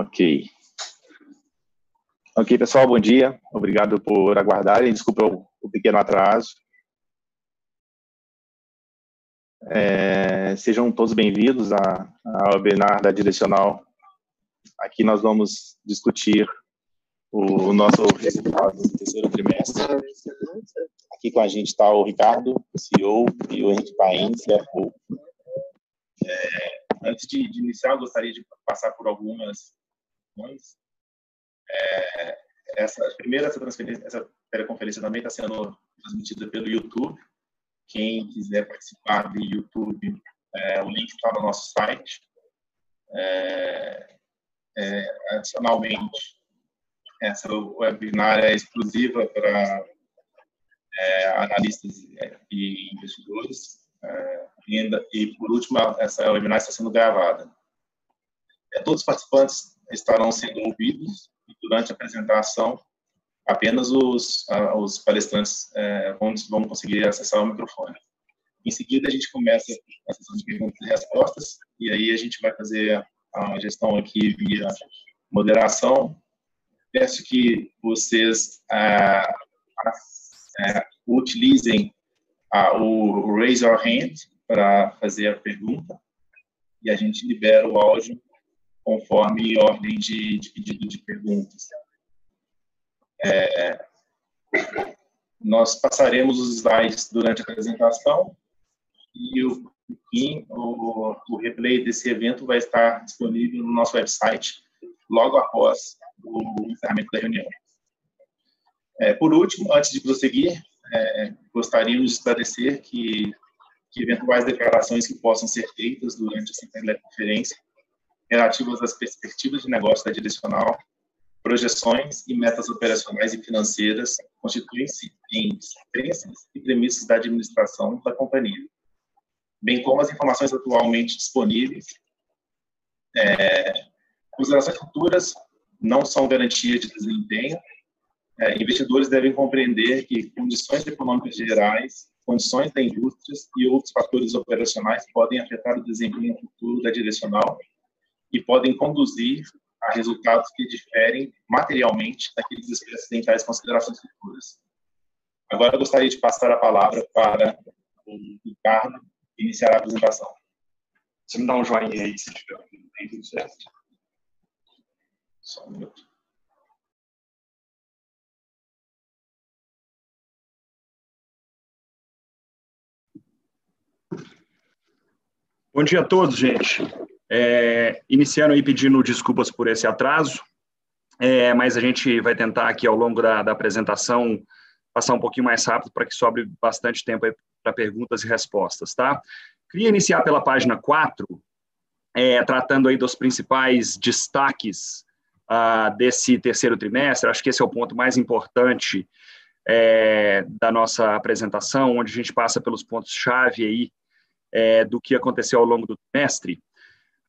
Ok. Ok, pessoal, bom dia. Obrigado por aguardarem. Desculpa o, o pequeno atraso. É, sejam todos bem-vindos ao webinar da Direcional. Aqui nós vamos discutir o, o nosso resultado do terceiro trimestre. Aqui com a gente está o Ricardo, o CEO, e o Henrique Paim, CFO. É, antes de, de, iniciar, eu gostaria de passar por algumas questões. É, essa primeira essa transferência, essa teleconferência também está sendo transmitida pelo YouTube. Quem quiser participar do YouTube, é, o link está no nosso site. É, é adicionalmente, essa webinar é exclusiva para é, analistas e investidores. É, e, por último, essa webinar está sendo gravada. É, todos os participantes estarão sendo ouvidos durante a apresentação apenas os, os palestrantes é, vão, vão conseguir acessar o microfone. Em seguida, a gente começa a sessão de perguntas e respostas, e aí a gente vai fazer a gestão aqui via moderação. Peço que vocês ah, ah, utilizem o Raise Your Hand para fazer a pergunta, e a gente libera o áudio conforme ordem de, de pedido de perguntas. É, nós passaremos os slides durante a apresentação e o, o, o replay desse evento vai estar disponível no nosso website logo após o encerramento da reunião. É, por último, antes de prosseguir, é, gostaríamos de esclarecer que, que eventuais declarações que possam ser feitas durante essa teleconferência relativas às perspectivas de negócio da direcional, projeções e metas operacionais e financeiras constituem-se em crenças e premissas da administração da companhia, bem como as informações atualmente disponíveis. É, considerações futuras não são garantia de desempenho. É, investidores devem compreender que condições econômicas gerais, condições da indústria e outros fatores operacionais podem afetar o desempenho futuro da direcional e podem conduzir a resultados que diferem materialmente daqueles tais considerações futuras. Agora eu gostaria de passar a palavra para o Ricardo iniciar a apresentação. Você me dá um joinha aí, se tiver tudo certo. Só um minuto. Bom dia a todos, gente. É, iniciando aí pedindo desculpas por esse atraso, é, mas a gente vai tentar aqui ao longo da, da apresentação passar um pouquinho mais rápido para que sobre bastante tempo para perguntas e respostas, tá? Queria iniciar pela página 4, é, tratando aí dos principais destaques ah, desse terceiro trimestre. Acho que esse é o ponto mais importante é, da nossa apresentação, onde a gente passa pelos pontos-chave aí é, do que aconteceu ao longo do trimestre.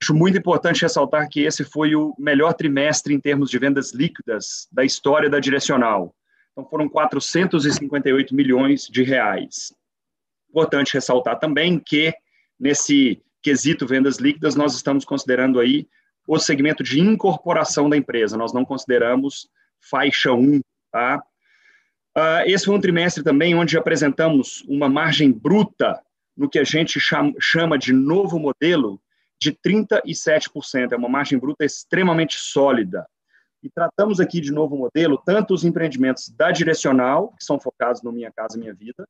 Acho muito importante ressaltar que esse foi o melhor trimestre em termos de vendas líquidas da história da Direcional. Então, foram 458 milhões de reais. Importante ressaltar também que, nesse quesito vendas líquidas, nós estamos considerando aí o segmento de incorporação da empresa, nós não consideramos faixa 1, tá? Uh, esse foi um trimestre também onde apresentamos uma margem bruta no que a gente chama de novo modelo, de 37%. É uma margem bruta extremamente sólida. E tratamos aqui de novo modelo, tanto os empreendimentos da Direcional, que são focados no Minha Casa Minha Vida,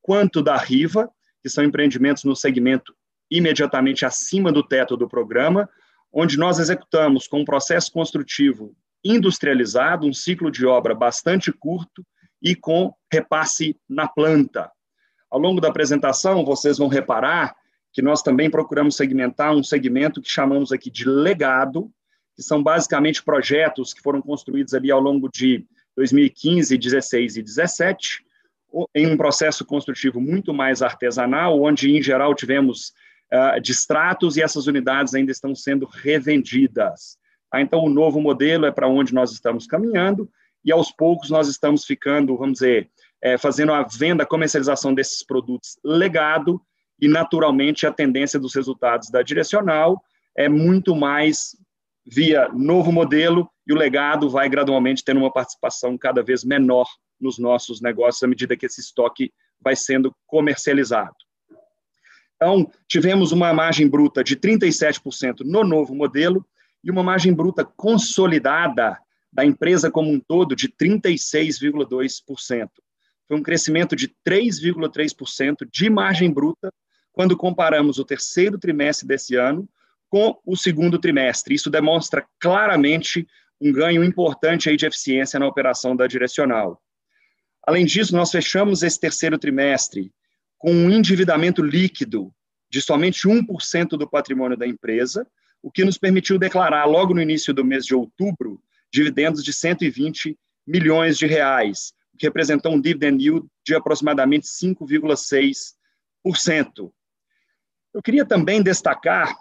quanto da Riva, que são empreendimentos no segmento imediatamente acima do teto do programa, onde nós executamos com um processo construtivo industrializado, um ciclo de obra bastante curto e com repasse na planta. Ao longo da apresentação, vocês vão reparar que nós também procuramos segmentar um segmento que chamamos aqui de legado, que são basicamente projetos que foram construídos ali ao longo de 2015, 16 e 17, em um processo construtivo muito mais artesanal, onde, em geral, tivemos uh, distratos e essas unidades ainda estão sendo revendidas. Ah, então, o novo modelo é para onde nós estamos caminhando e, aos poucos, nós estamos ficando, vamos dizer, é, fazendo a venda, comercialização desses produtos legado e, naturalmente, a tendência dos resultados da direcional é muito mais via novo modelo e o legado vai gradualmente tendo uma participação cada vez menor nos nossos negócios à medida que esse estoque vai sendo comercializado. Então, tivemos uma margem bruta de 37% no novo modelo e uma margem bruta consolidada da empresa como um todo de 36,2%. Foi um crescimento de 3,3% de margem bruta quando comparamos o terceiro trimestre desse ano com o segundo trimestre. Isso demonstra claramente um ganho importante aí de eficiência na operação da direcional. Além disso, nós fechamos esse terceiro trimestre com um endividamento líquido de somente 1% do patrimônio da empresa, o que nos permitiu declarar logo no início do mês de outubro dividendos de 120 milhões de reais, que representou um dividend yield de aproximadamente 5,6%. Eu queria também destacar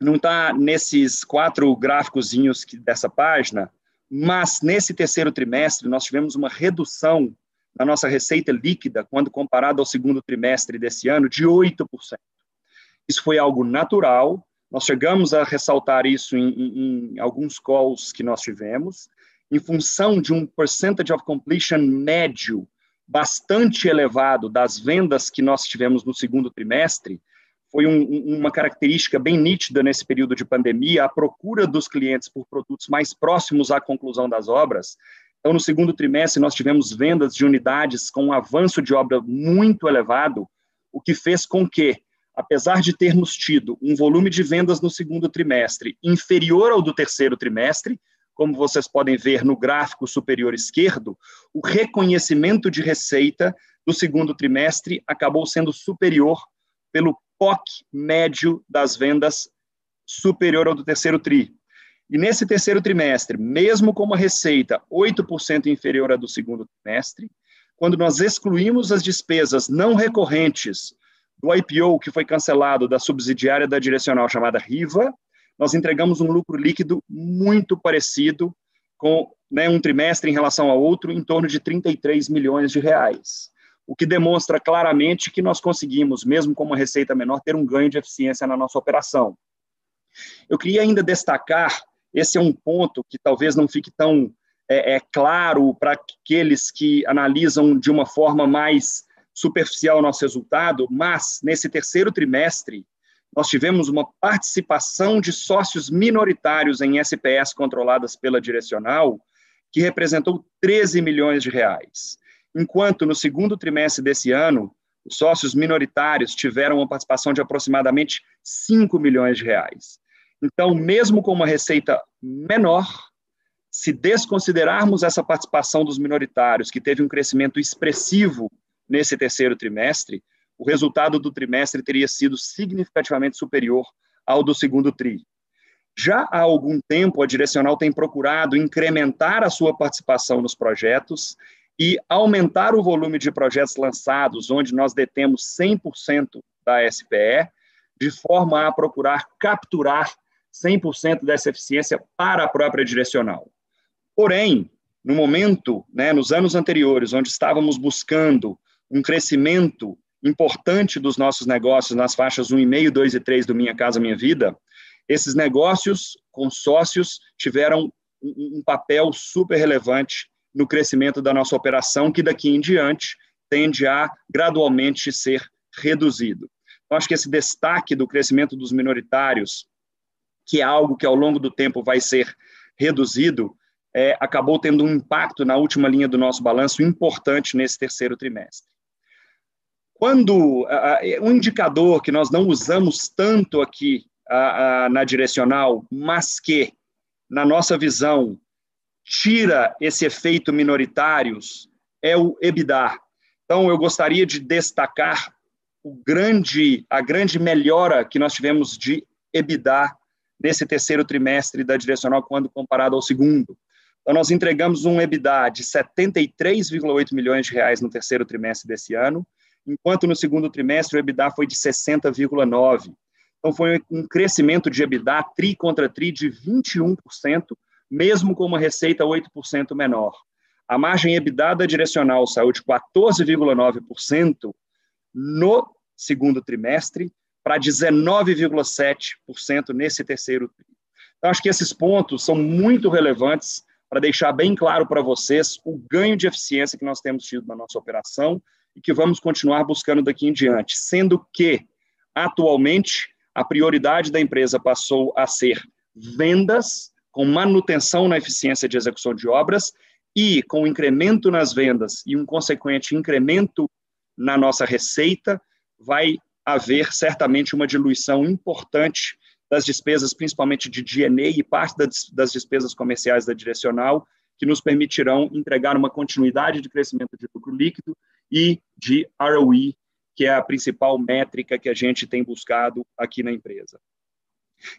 não está nesses quatro gráficozinhos dessa página, mas nesse terceiro trimestre nós tivemos uma redução na nossa receita líquida, quando comparado ao segundo trimestre desse ano, de 8%. Isso foi algo natural, nós chegamos a ressaltar isso em, em, em alguns calls que nós tivemos, em função de um percentage of completion médio bastante elevado das vendas que nós tivemos no segundo trimestre, foi um, uma característica bem nítida nesse período de pandemia, a procura dos clientes por produtos mais próximos à conclusão das obras. Então, no segundo trimestre, nós tivemos vendas de unidades com um avanço de obra muito elevado, o que fez com que, apesar de termos tido um volume de vendas no segundo trimestre inferior ao do terceiro trimestre, como vocês podem ver no gráfico superior esquerdo, o reconhecimento de receita do segundo trimestre acabou sendo superior pelo POC médio das vendas superior ao do terceiro TRI. E nesse terceiro trimestre, mesmo com uma receita 8% inferior à do segundo trimestre, quando nós excluímos as despesas não recorrentes do IPO que foi cancelado da subsidiária da direcional chamada Riva, nós entregamos um lucro líquido muito parecido com né, um trimestre em relação ao outro, em torno de 33 milhões de reais o que demonstra claramente que nós conseguimos, mesmo com uma receita menor, ter um ganho de eficiência na nossa operação. Eu queria ainda destacar, esse é um ponto que talvez não fique tão é, é claro para aqueles que analisam de uma forma mais superficial o nosso resultado, mas nesse terceiro trimestre, nós tivemos uma participação de sócios minoritários em SPS controladas pela direcional, que representou 13 milhões de reais enquanto no segundo trimestre desse ano, os sócios minoritários tiveram uma participação de aproximadamente 5 milhões de reais. Então, mesmo com uma receita menor, se desconsiderarmos essa participação dos minoritários, que teve um crescimento expressivo nesse terceiro trimestre, o resultado do trimestre teria sido significativamente superior ao do segundo tri. Já há algum tempo, a Direcional tem procurado incrementar a sua participação nos projetos e aumentar o volume de projetos lançados, onde nós detemos 100% da SPE, de forma a procurar capturar 100% dessa eficiência para a própria direcional. Porém, no momento, né, nos anos anteriores, onde estávamos buscando um crescimento importante dos nossos negócios nas faixas 1,5, 2 e 3 do Minha Casa Minha Vida, esses negócios consórcios tiveram um, um papel super relevante no crescimento da nossa operação, que daqui em diante tende a gradualmente ser reduzido. Então, acho que esse destaque do crescimento dos minoritários, que é algo que ao longo do tempo vai ser reduzido, é, acabou tendo um impacto na última linha do nosso balanço importante nesse terceiro trimestre. Quando uh, um indicador que nós não usamos tanto aqui uh, uh, na direcional, mas que, na nossa visão, tira esse efeito minoritários é o EBITDA. Então, eu gostaria de destacar grande, a grande melhora que nós tivemos de EBITDA nesse terceiro trimestre da direcional quando comparado ao segundo. Então, nós entregamos um EBITDA de 73,8 milhões de reais no terceiro trimestre desse ano, enquanto no segundo trimestre o EBITDA foi de 60,9. Então, foi um crescimento de EBITDA tri contra tri de 21%, mesmo com uma receita 8% menor. A margem EBITDA direcional saiu de 14,9% no segundo trimestre para 19,7% nesse terceiro Então, acho que esses pontos são muito relevantes para deixar bem claro para vocês o ganho de eficiência que nós temos tido na nossa operação e que vamos continuar buscando daqui em diante, sendo que, atualmente, a prioridade da empresa passou a ser vendas, com manutenção na eficiência de execução de obras e com incremento nas vendas e um consequente incremento na nossa receita, vai haver certamente uma diluição importante das despesas, principalmente de DNA e parte das despesas comerciais da direcional, que nos permitirão entregar uma continuidade de crescimento de lucro líquido e de ROE, que é a principal métrica que a gente tem buscado aqui na empresa.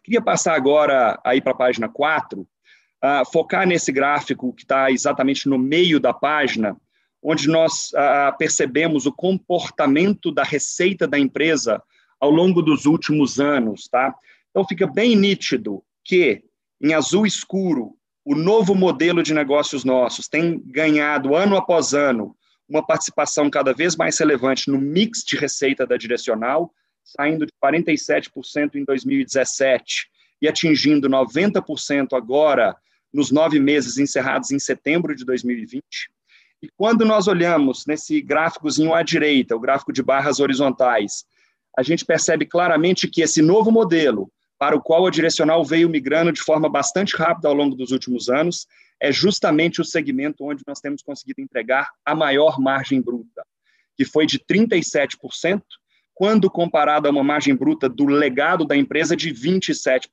Queria passar agora aí para a página 4, uh, focar nesse gráfico que está exatamente no meio da página, onde nós uh, percebemos o comportamento da receita da empresa ao longo dos últimos anos, tá? Então fica bem nítido que em azul escuro o novo modelo de negócios nossos tem ganhado ano após ano uma participação cada vez mais relevante no mix de receita da direcional, saindo de 47% em 2017 e atingindo 90% agora nos nove meses encerrados em setembro de 2020. E quando nós olhamos nesse gráficozinho à direita, o gráfico de barras horizontais, a gente percebe claramente que esse novo modelo, para o qual a direcional veio migrando de forma bastante rápida ao longo dos últimos anos, é justamente o segmento onde nós temos conseguido entregar a maior margem bruta, que foi de 37%, quando comparado a uma margem bruta do legado da empresa de 27%.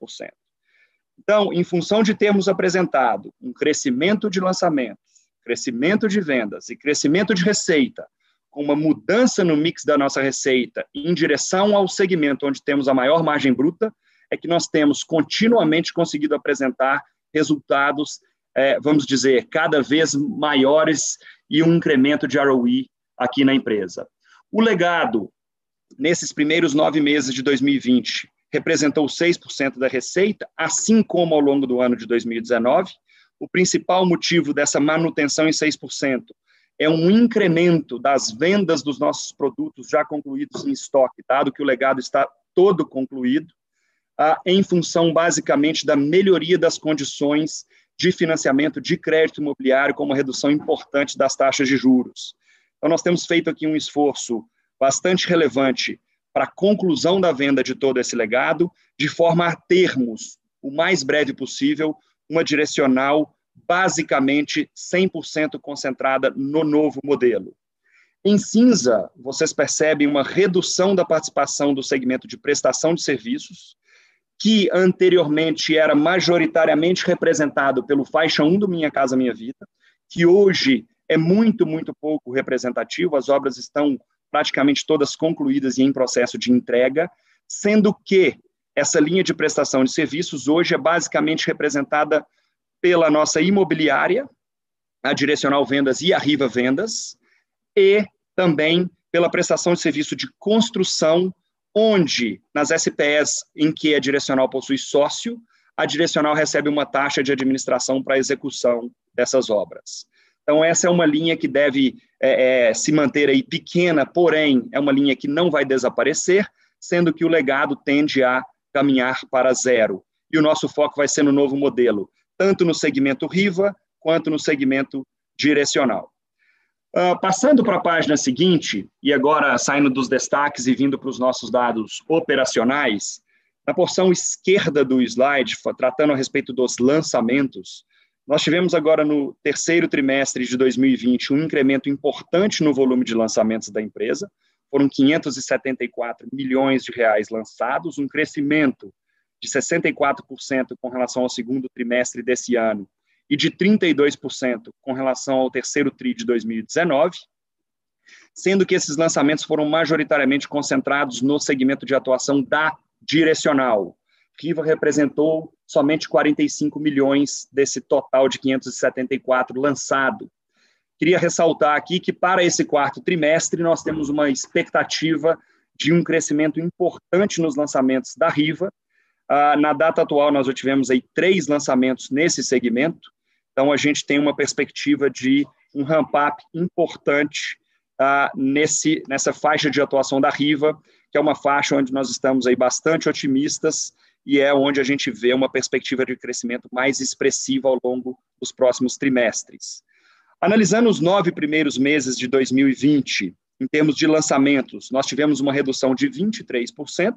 Então, em função de termos apresentado um crescimento de lançamentos, crescimento de vendas e crescimento de receita, com uma mudança no mix da nossa receita em direção ao segmento onde temos a maior margem bruta, é que nós temos continuamente conseguido apresentar resultados, é, vamos dizer, cada vez maiores e um incremento de ROE aqui na empresa. O legado, nesses primeiros nove meses de 2020, representou 6% da receita, assim como ao longo do ano de 2019. O principal motivo dessa manutenção em 6% é um incremento das vendas dos nossos produtos já concluídos em estoque, dado que o legado está todo concluído, ah, em função basicamente da melhoria das condições de financiamento de crédito imobiliário, com uma redução importante das taxas de juros. Então, nós temos feito aqui um esforço bastante relevante para a conclusão da venda de todo esse legado, de forma a termos, o mais breve possível, uma direcional basicamente 100% concentrada no novo modelo. Em cinza, vocês percebem uma redução da participação do segmento de prestação de serviços, que anteriormente era majoritariamente representado pelo faixa 1 do Minha Casa Minha Vida, que hoje é muito, muito pouco representativo, as obras estão praticamente todas concluídas e em processo de entrega, sendo que essa linha de prestação de serviços hoje é basicamente representada pela nossa imobiliária, a Direcional Vendas e a Riva Vendas, e também pela prestação de serviço de construção, onde nas SPS em que a Direcional possui sócio, a Direcional recebe uma taxa de administração para a execução dessas obras. Então, essa é uma linha que deve é, é, se manter aí pequena, porém, é uma linha que não vai desaparecer, sendo que o legado tende a caminhar para zero. E o nosso foco vai ser no novo modelo, tanto no segmento Riva, quanto no segmento direcional. Uh, passando para a página seguinte, e agora saindo dos destaques e vindo para os nossos dados operacionais, na porção esquerda do slide, tratando a respeito dos lançamentos, nós tivemos agora no terceiro trimestre de 2020 um incremento importante no volume de lançamentos da empresa. Foram 574 milhões de reais lançados, um crescimento de 64% com relação ao segundo trimestre desse ano e de 32% com relação ao terceiro tri de 2019, sendo que esses lançamentos foram majoritariamente concentrados no segmento de atuação da direcional, Riva representou somente 45 milhões desse total de 574 lançado. Queria ressaltar aqui que para esse quarto trimestre nós temos uma expectativa de um crescimento importante nos lançamentos da Riva. Ah, na data atual nós já tivemos aí três lançamentos nesse segmento, então a gente tem uma perspectiva de um ramp-up importante ah, nesse, nessa faixa de atuação da Riva, que é uma faixa onde nós estamos aí bastante otimistas e é onde a gente vê uma perspectiva de crescimento mais expressiva ao longo dos próximos trimestres. Analisando os nove primeiros meses de 2020, em termos de lançamentos, nós tivemos uma redução de 23%,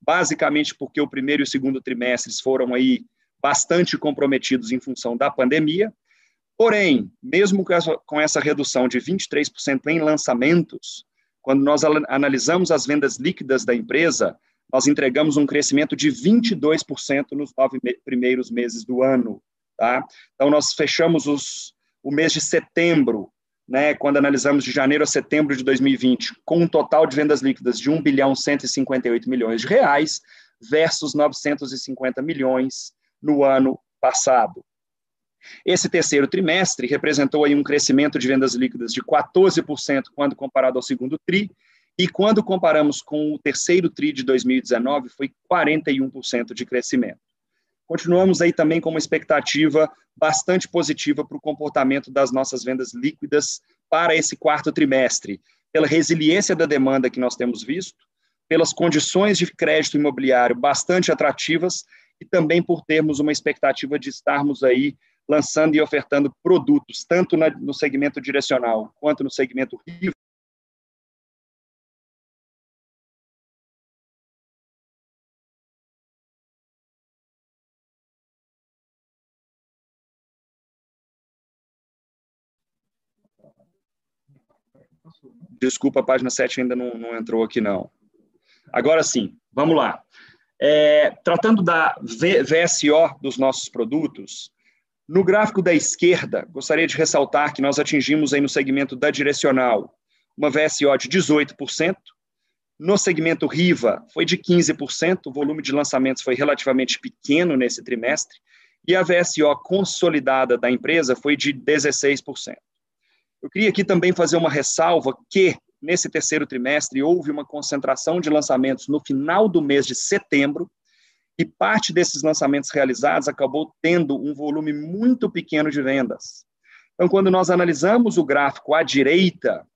basicamente porque o primeiro e o segundo trimestres foram aí bastante comprometidos em função da pandemia. Porém, mesmo com essa redução de 23% em lançamentos, quando nós analisamos as vendas líquidas da empresa, nós entregamos um crescimento de 22% nos nove primeiros meses do ano. Tá? Então, nós fechamos os, o mês de setembro, né, quando analisamos de janeiro a setembro de 2020, com um total de vendas líquidas de 1 bilhão 158 milhões de reais, versus 950 milhões no ano passado. Esse terceiro trimestre representou aí um crescimento de vendas líquidas de 14% quando comparado ao segundo TRI, e quando comparamos com o terceiro TRI de 2019, foi 41% de crescimento. Continuamos aí também com uma expectativa bastante positiva para o comportamento das nossas vendas líquidas para esse quarto trimestre, pela resiliência da demanda que nós temos visto, pelas condições de crédito imobiliário bastante atrativas e também por termos uma expectativa de estarmos aí lançando e ofertando produtos, tanto no segmento direcional quanto no segmento RIVA, Desculpa, a página 7 ainda não, não entrou aqui, não. Agora sim, vamos lá. É, tratando da VSO dos nossos produtos, no gráfico da esquerda, gostaria de ressaltar que nós atingimos aí no segmento da direcional uma VSO de 18%, no segmento Riva foi de 15%, o volume de lançamentos foi relativamente pequeno nesse trimestre, e a VSO consolidada da empresa foi de 16%. Eu queria aqui também fazer uma ressalva que, nesse terceiro trimestre, houve uma concentração de lançamentos no final do mês de setembro, e parte desses lançamentos realizados acabou tendo um volume muito pequeno de vendas. Então, quando nós analisamos o gráfico à direita,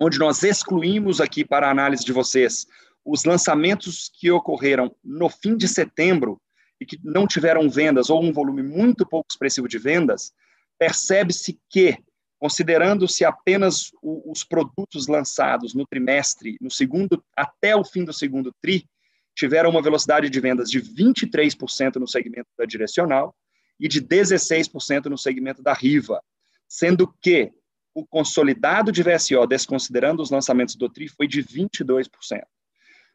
onde nós excluímos aqui para a análise de vocês os lançamentos que ocorreram no fim de setembro e que não tiveram vendas ou um volume muito pouco expressivo de vendas, percebe-se que, considerando-se apenas os produtos lançados no trimestre, no segundo até o fim do segundo tri, tiveram uma velocidade de vendas de 23% no segmento da direcional e de 16% no segmento da Riva, sendo que o consolidado de VSO, desconsiderando os lançamentos do TRI, foi de 22%.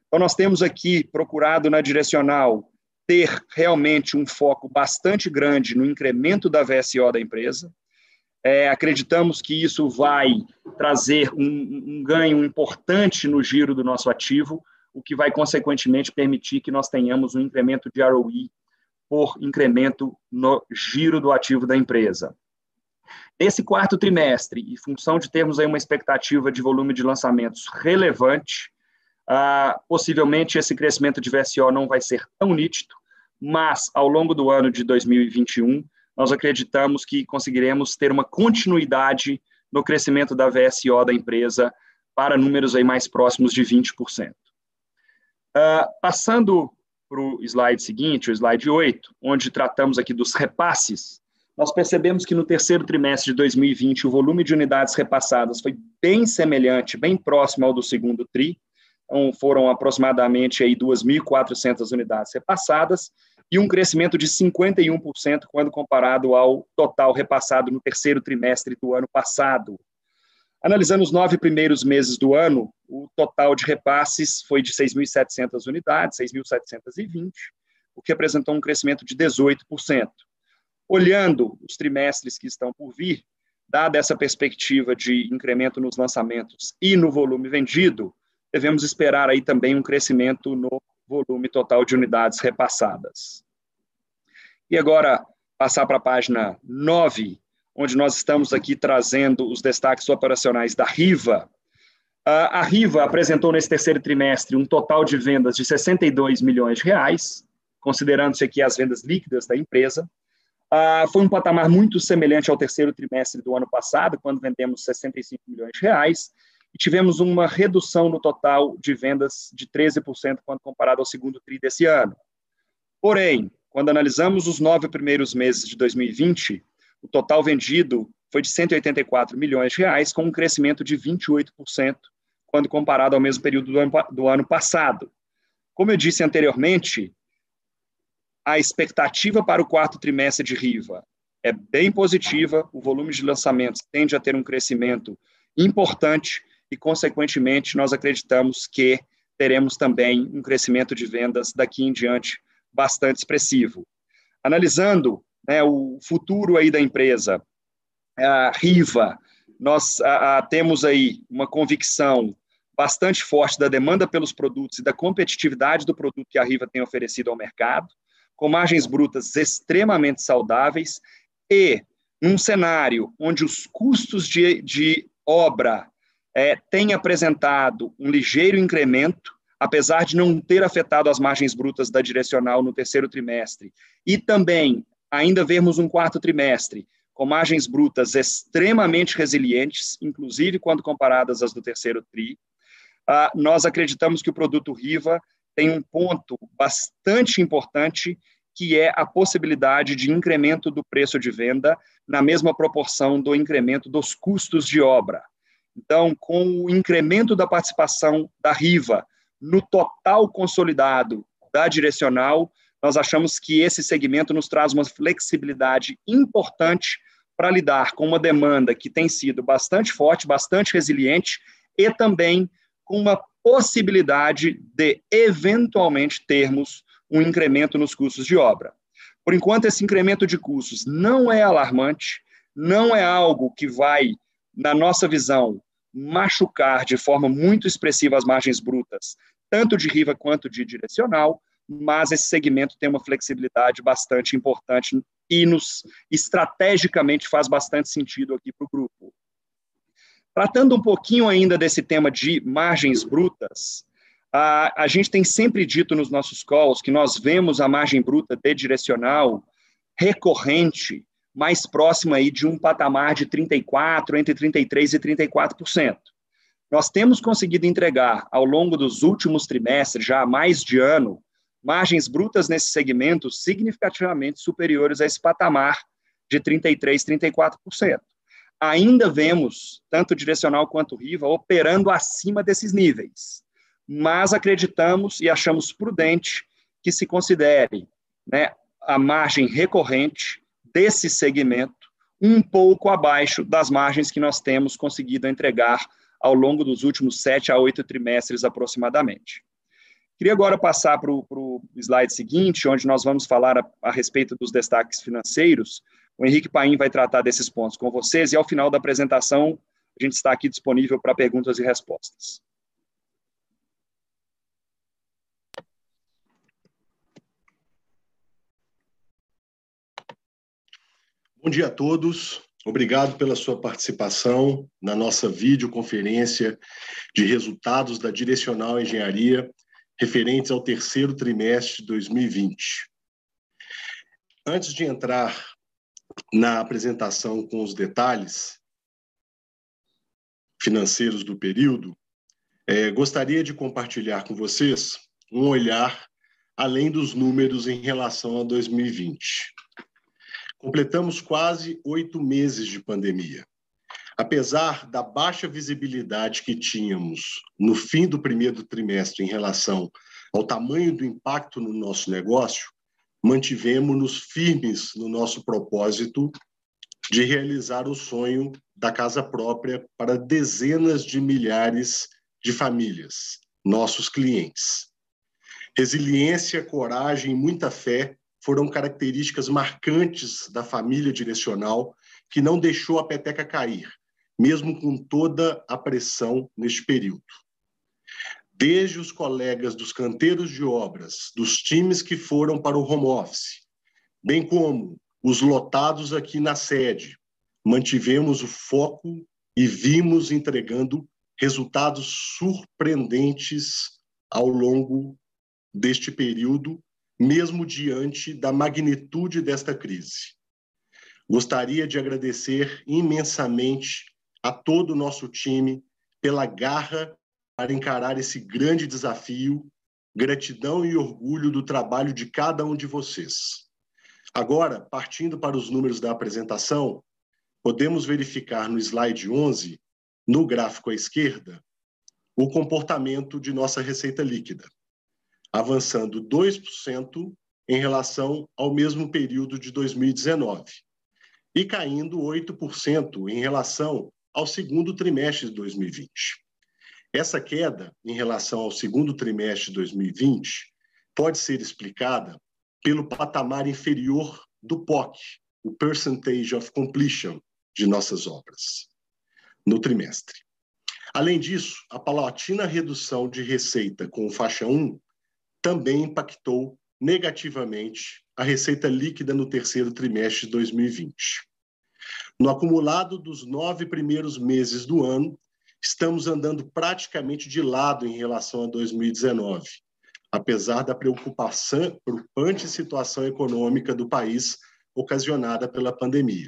Então, nós temos aqui procurado na direcional ter realmente um foco bastante grande no incremento da VSO da empresa. É, acreditamos que isso vai trazer um, um ganho importante no giro do nosso ativo, o que vai, consequentemente, permitir que nós tenhamos um incremento de ROI por incremento no giro do ativo da empresa. Nesse quarto trimestre, em função de termos aí uma expectativa de volume de lançamentos relevante, uh, possivelmente esse crescimento de VSO não vai ser tão nítido, mas ao longo do ano de 2021, nós acreditamos que conseguiremos ter uma continuidade no crescimento da VSO da empresa para números aí mais próximos de 20%. Uh, passando para o slide seguinte, o slide 8, onde tratamos aqui dos repasses, nós percebemos que no terceiro trimestre de 2020 o volume de unidades repassadas foi bem semelhante, bem próximo ao do segundo TRI, então foram aproximadamente aí 2.400 unidades repassadas e um crescimento de 51% quando comparado ao total repassado no terceiro trimestre do ano passado. Analisando os nove primeiros meses do ano, o total de repasses foi de 6.700 unidades, 6.720, o que representou um crescimento de 18%. Olhando os trimestres que estão por vir, dada essa perspectiva de incremento nos lançamentos e no volume vendido, devemos esperar aí também um crescimento no volume total de unidades repassadas. E agora, passar para a página 9, onde nós estamos aqui trazendo os destaques operacionais da Riva. A Riva apresentou nesse terceiro trimestre um total de vendas de 62 milhões de reais, considerando-se aqui as vendas líquidas da empresa. Foi um patamar muito semelhante ao terceiro trimestre do ano passado, quando vendemos 65 milhões de reais, e tivemos uma redução no total de vendas de 13% quando comparado ao segundo tri desse ano. Porém, quando analisamos os nove primeiros meses de 2020, o total vendido foi de 184 milhões de reais, com um crescimento de 28%, quando comparado ao mesmo período do ano, do ano passado. Como eu disse anteriormente, a expectativa para o quarto trimestre de Riva é bem positiva, o volume de lançamentos tende a ter um crescimento importante e, consequentemente, nós acreditamos que teremos também um crescimento de vendas daqui em diante bastante expressivo. Analisando né, o futuro aí da empresa, a Riva, nós a, a, temos aí uma convicção bastante forte da demanda pelos produtos e da competitividade do produto que a Riva tem oferecido ao mercado, com margens brutas extremamente saudáveis e num cenário onde os custos de, de obra é, têm apresentado um ligeiro incremento, apesar de não ter afetado as margens brutas da direcional no terceiro trimestre, e também ainda vermos um quarto trimestre com margens brutas extremamente resilientes, inclusive quando comparadas às do terceiro TRI, ah, nós acreditamos que o produto Riva tem um ponto bastante importante, que é a possibilidade de incremento do preço de venda na mesma proporção do incremento dos custos de obra. Então, com o incremento da participação da Riva no total consolidado da direcional, nós achamos que esse segmento nos traz uma flexibilidade importante para lidar com uma demanda que tem sido bastante forte, bastante resiliente e também com uma possibilidade de, eventualmente, termos um incremento nos custos de obra. Por enquanto, esse incremento de custos não é alarmante, não é algo que vai, na nossa visão, machucar de forma muito expressiva as margens brutas, tanto de riva quanto de direcional, mas esse segmento tem uma flexibilidade bastante importante e nos estrategicamente faz bastante sentido aqui para o grupo. Tratando um pouquinho ainda desse tema de margens brutas, a, a gente tem sempre dito nos nossos calls que nós vemos a margem bruta de direcional recorrente mais próxima aí de um patamar de 34, entre 33 e 34%. Nós temos conseguido entregar ao longo dos últimos trimestres, já há mais de ano, margens brutas nesse segmento significativamente superiores a esse patamar de 33, 34% ainda vemos tanto direcional quanto Riva operando acima desses níveis. Mas acreditamos e achamos prudente que se considere né, a margem recorrente desse segmento um pouco abaixo das margens que nós temos conseguido entregar ao longo dos últimos sete a oito trimestres aproximadamente. Queria agora passar para o slide seguinte, onde nós vamos falar a, a respeito dos destaques financeiros, o Henrique Paim vai tratar desses pontos com vocês e ao final da apresentação a gente está aqui disponível para perguntas e respostas. Bom dia a todos. Obrigado pela sua participação na nossa videoconferência de resultados da Direcional Engenharia referentes ao terceiro trimestre de 2020. Antes de entrar na apresentação com os detalhes financeiros do período, é, gostaria de compartilhar com vocês um olhar além dos números em relação a 2020. Completamos quase oito meses de pandemia. Apesar da baixa visibilidade que tínhamos no fim do primeiro trimestre em relação ao tamanho do impacto no nosso negócio, mantivemos-nos firmes no nosso propósito de realizar o sonho da casa própria para dezenas de milhares de famílias, nossos clientes. Resiliência, coragem e muita fé foram características marcantes da família direcional que não deixou a peteca cair, mesmo com toda a pressão neste período. Desde os colegas dos canteiros de obras, dos times que foram para o home office, bem como os lotados aqui na sede, mantivemos o foco e vimos entregando resultados surpreendentes ao longo deste período, mesmo diante da magnitude desta crise. Gostaria de agradecer imensamente a todo o nosso time pela garra para encarar esse grande desafio Gratidão e orgulho do trabalho de cada um de vocês. Agora, partindo para os números da apresentação, podemos verificar no slide 11, no gráfico à esquerda, o comportamento de nossa receita líquida, avançando 2% em relação ao mesmo período de 2019 e caindo 8% em relação ao segundo trimestre de 2020. Essa queda em relação ao segundo trimestre de 2020 pode ser explicada pelo patamar inferior do POC, o Percentage of Completion, de nossas obras, no trimestre. Além disso, a paulatina redução de receita com faixa 1 também impactou negativamente a receita líquida no terceiro trimestre de 2020. No acumulado dos nove primeiros meses do ano, estamos andando praticamente de lado em relação a 2019, apesar da preocupante situação econômica do país ocasionada pela pandemia.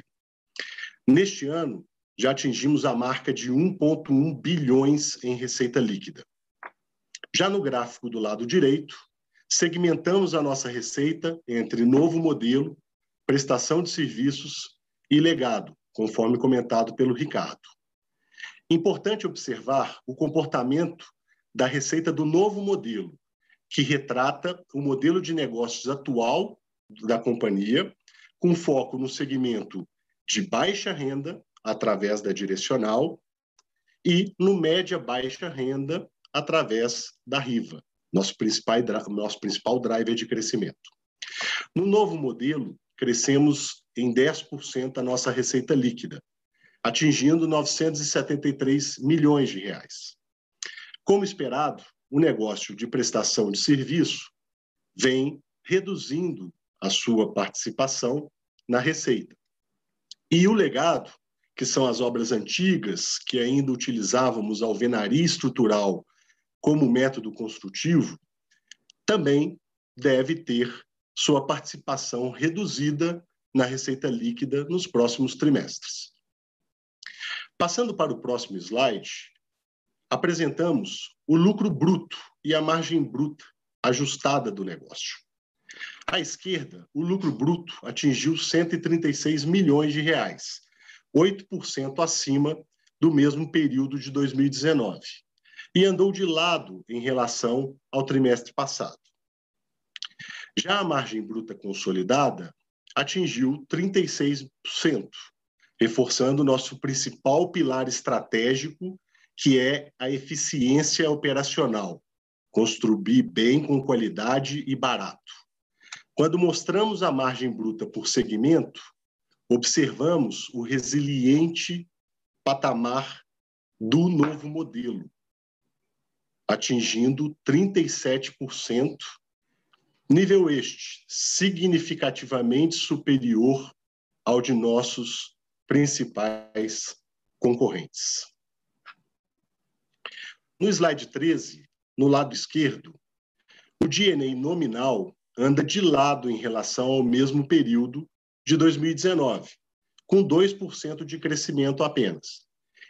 Neste ano, já atingimos a marca de 1,1 bilhões em receita líquida. Já no gráfico do lado direito, segmentamos a nossa receita entre novo modelo, prestação de serviços e legado, conforme comentado pelo Ricardo. Importante observar o comportamento da receita do novo modelo, que retrata o modelo de negócios atual da companhia, com foco no segmento de baixa renda, através da direcional, e no média-baixa renda, através da RIVA, nosso principal, nosso principal driver de crescimento. No novo modelo, crescemos em 10% a nossa receita líquida, atingindo 973 milhões de reais. Como esperado, o negócio de prestação de serviço vem reduzindo a sua participação na receita, e o legado, que são as obras antigas, que ainda utilizávamos alvenaria estrutural como método construtivo, também deve ter sua participação reduzida na receita líquida nos próximos trimestres. Passando para o próximo slide, apresentamos o lucro bruto e a margem bruta ajustada do negócio. À esquerda, o lucro bruto atingiu 136 milhões de reais, 8% acima do mesmo período de 2019, e andou de lado em relação ao trimestre passado. Já a margem bruta consolidada atingiu 36%, reforçando nosso principal pilar estratégico, que é a eficiência operacional, construir bem com qualidade e barato. Quando mostramos a margem bruta por segmento, observamos o resiliente patamar do novo modelo, atingindo 37%, nível este significativamente superior ao de nossos principais concorrentes. No slide 13, no lado esquerdo, o DNA nominal anda de lado em relação ao mesmo período de 2019, com 2% de crescimento apenas,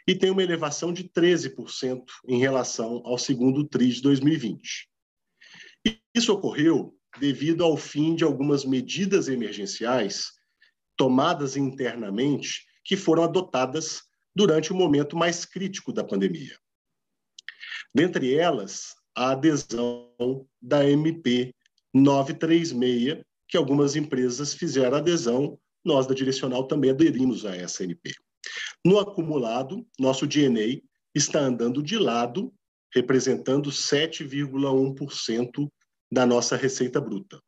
e tem uma elevação de 13% em relação ao segundo TRI de 2020. Isso ocorreu devido ao fim de algumas medidas emergenciais tomadas internamente que foram adotadas durante o momento mais crítico da pandemia. Dentre elas, a adesão da MP 936, que algumas empresas fizeram adesão, nós da Direcional também aderimos a essa NP. No acumulado, nosso DNA está andando de lado, representando 7,1% da nossa receita bruta.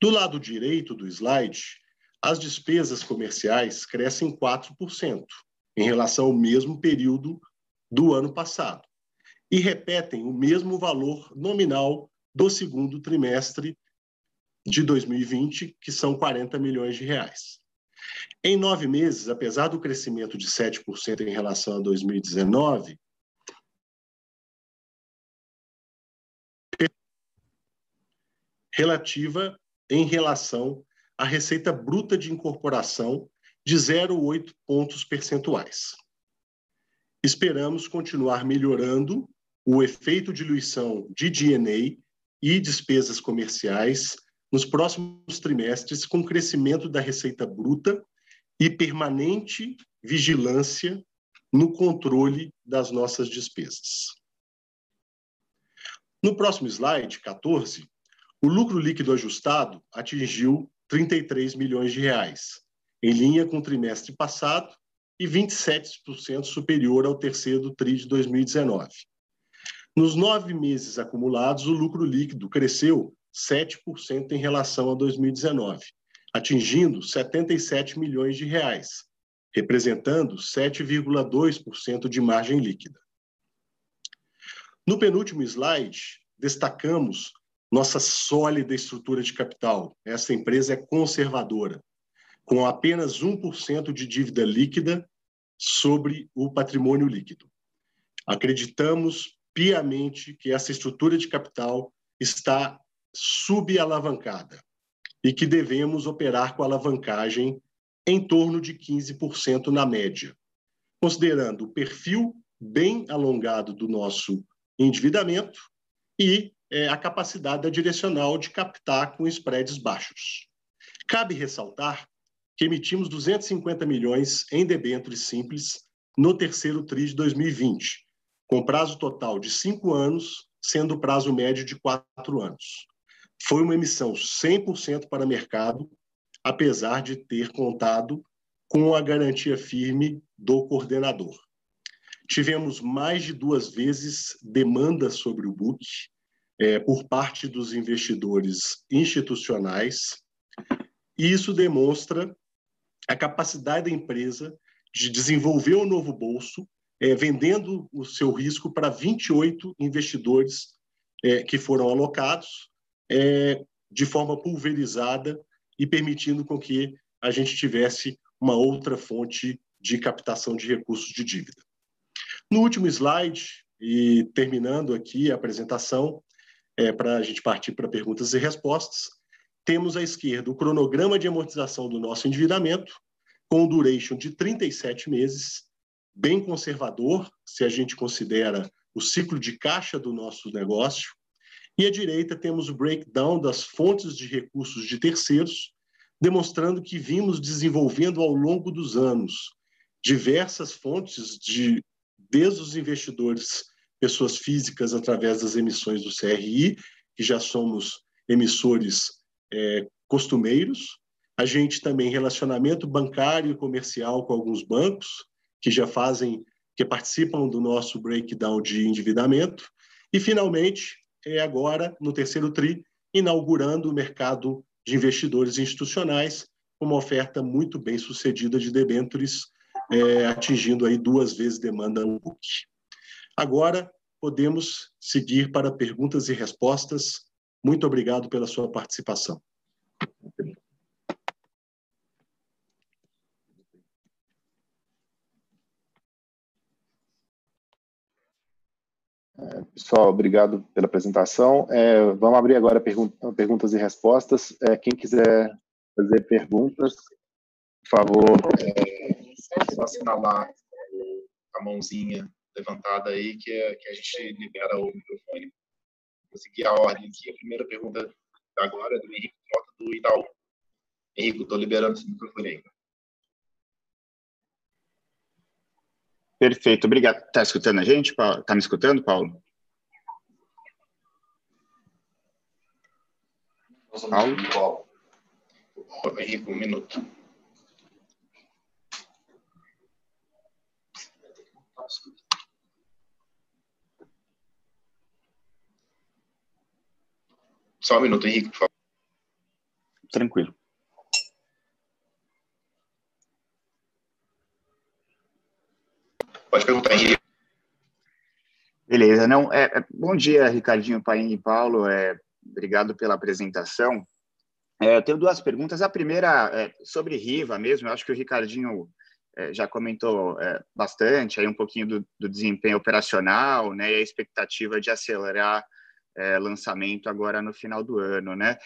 Do lado direito do slide, as despesas comerciais crescem 4% em relação ao mesmo período do ano passado e repetem o mesmo valor nominal do segundo trimestre de 2020, que são 40 milhões de reais. Em nove meses, apesar do crescimento de 7% em relação a 2019, relativa em relação à receita bruta de incorporação de 0,8 pontos percentuais. Esperamos continuar melhorando o efeito diluição de DNA e despesas comerciais nos próximos trimestres, com crescimento da receita bruta e permanente vigilância no controle das nossas despesas. No próximo slide, 14, o lucro líquido ajustado atingiu 33 milhões de reais, em linha com o trimestre passado e 27% superior ao terceiro TRI de 2019. Nos nove meses acumulados, o lucro líquido cresceu 7% em relação a 2019, atingindo 77 milhões de reais, representando 7,2% de margem líquida. No penúltimo slide, destacamos nossa sólida estrutura de capital. Essa empresa é conservadora, com apenas 1% de dívida líquida sobre o patrimônio líquido. Acreditamos piamente que essa estrutura de capital está subalavancada e que devemos operar com alavancagem em torno de 15% na média, considerando o perfil bem alongado do nosso endividamento e é, a capacidade da direcional de captar com spreads baixos. Cabe ressaltar que emitimos 250 milhões em debêntures simples no terceiro TRI de 2020, com prazo total de cinco anos, sendo prazo médio de quatro anos. Foi uma emissão 100% para mercado, apesar de ter contado com a garantia firme do coordenador. Tivemos mais de duas vezes demanda sobre o book é, por parte dos investidores institucionais, e isso demonstra a capacidade da empresa de desenvolver um novo bolso, é, vendendo o seu risco para 28 investidores é, que foram alocados é, de forma pulverizada e permitindo com que a gente tivesse uma outra fonte de captação de recursos de dívida. No último slide, e terminando aqui a apresentação, é, para a gente partir para perguntas e respostas, temos à esquerda o cronograma de amortização do nosso endividamento, com duration de 37 meses, bem conservador, se a gente considera o ciclo de caixa do nosso negócio. E à direita temos o breakdown das fontes de recursos de terceiros, demonstrando que vimos desenvolvendo ao longo dos anos diversas fontes de desde os investidores, pessoas físicas através das emissões do CRI, que já somos emissores é, costumeiros. A gente também relacionamento bancário e comercial com alguns bancos que já fazem, que participam do nosso breakdown de endividamento. E finalmente, é agora no terceiro tri, inaugurando o mercado de investidores institucionais, uma oferta muito bem sucedida de debêntures, é, atingindo aí duas vezes demanda no book. Agora podemos seguir para perguntas e respostas. Muito obrigado pela sua participação. Pessoal, obrigado pela apresentação. É, vamos abrir agora perguntas e respostas. É, quem quiser fazer perguntas, por favor, é, só assinalar a mãozinha levantada aí que, é, que a gente libera o microfone. Vou seguir a ordem aqui. A primeira pergunta agora é do Henrique do Itaú. Henrique, estou liberando esse microfone aí. Perfeito, obrigado. Está escutando a gente? Está me escutando, Paulo? Paulo? Henrique, um minuto. Só um minuto, Henrique, por favor. Tranquilo. Pode perguntar, Henrique. Beleza, não, é, é, bom dia, Ricardinho, Paim e Paulo, é, obrigado pela apresentação. É, eu tenho duas perguntas, a primeira é sobre Riva mesmo, eu acho que o Ricardinho é, já comentou é, bastante, aí um pouquinho do, do, desempenho operacional, né, e a expectativa de acelerar é, lançamento agora no final do ano, né?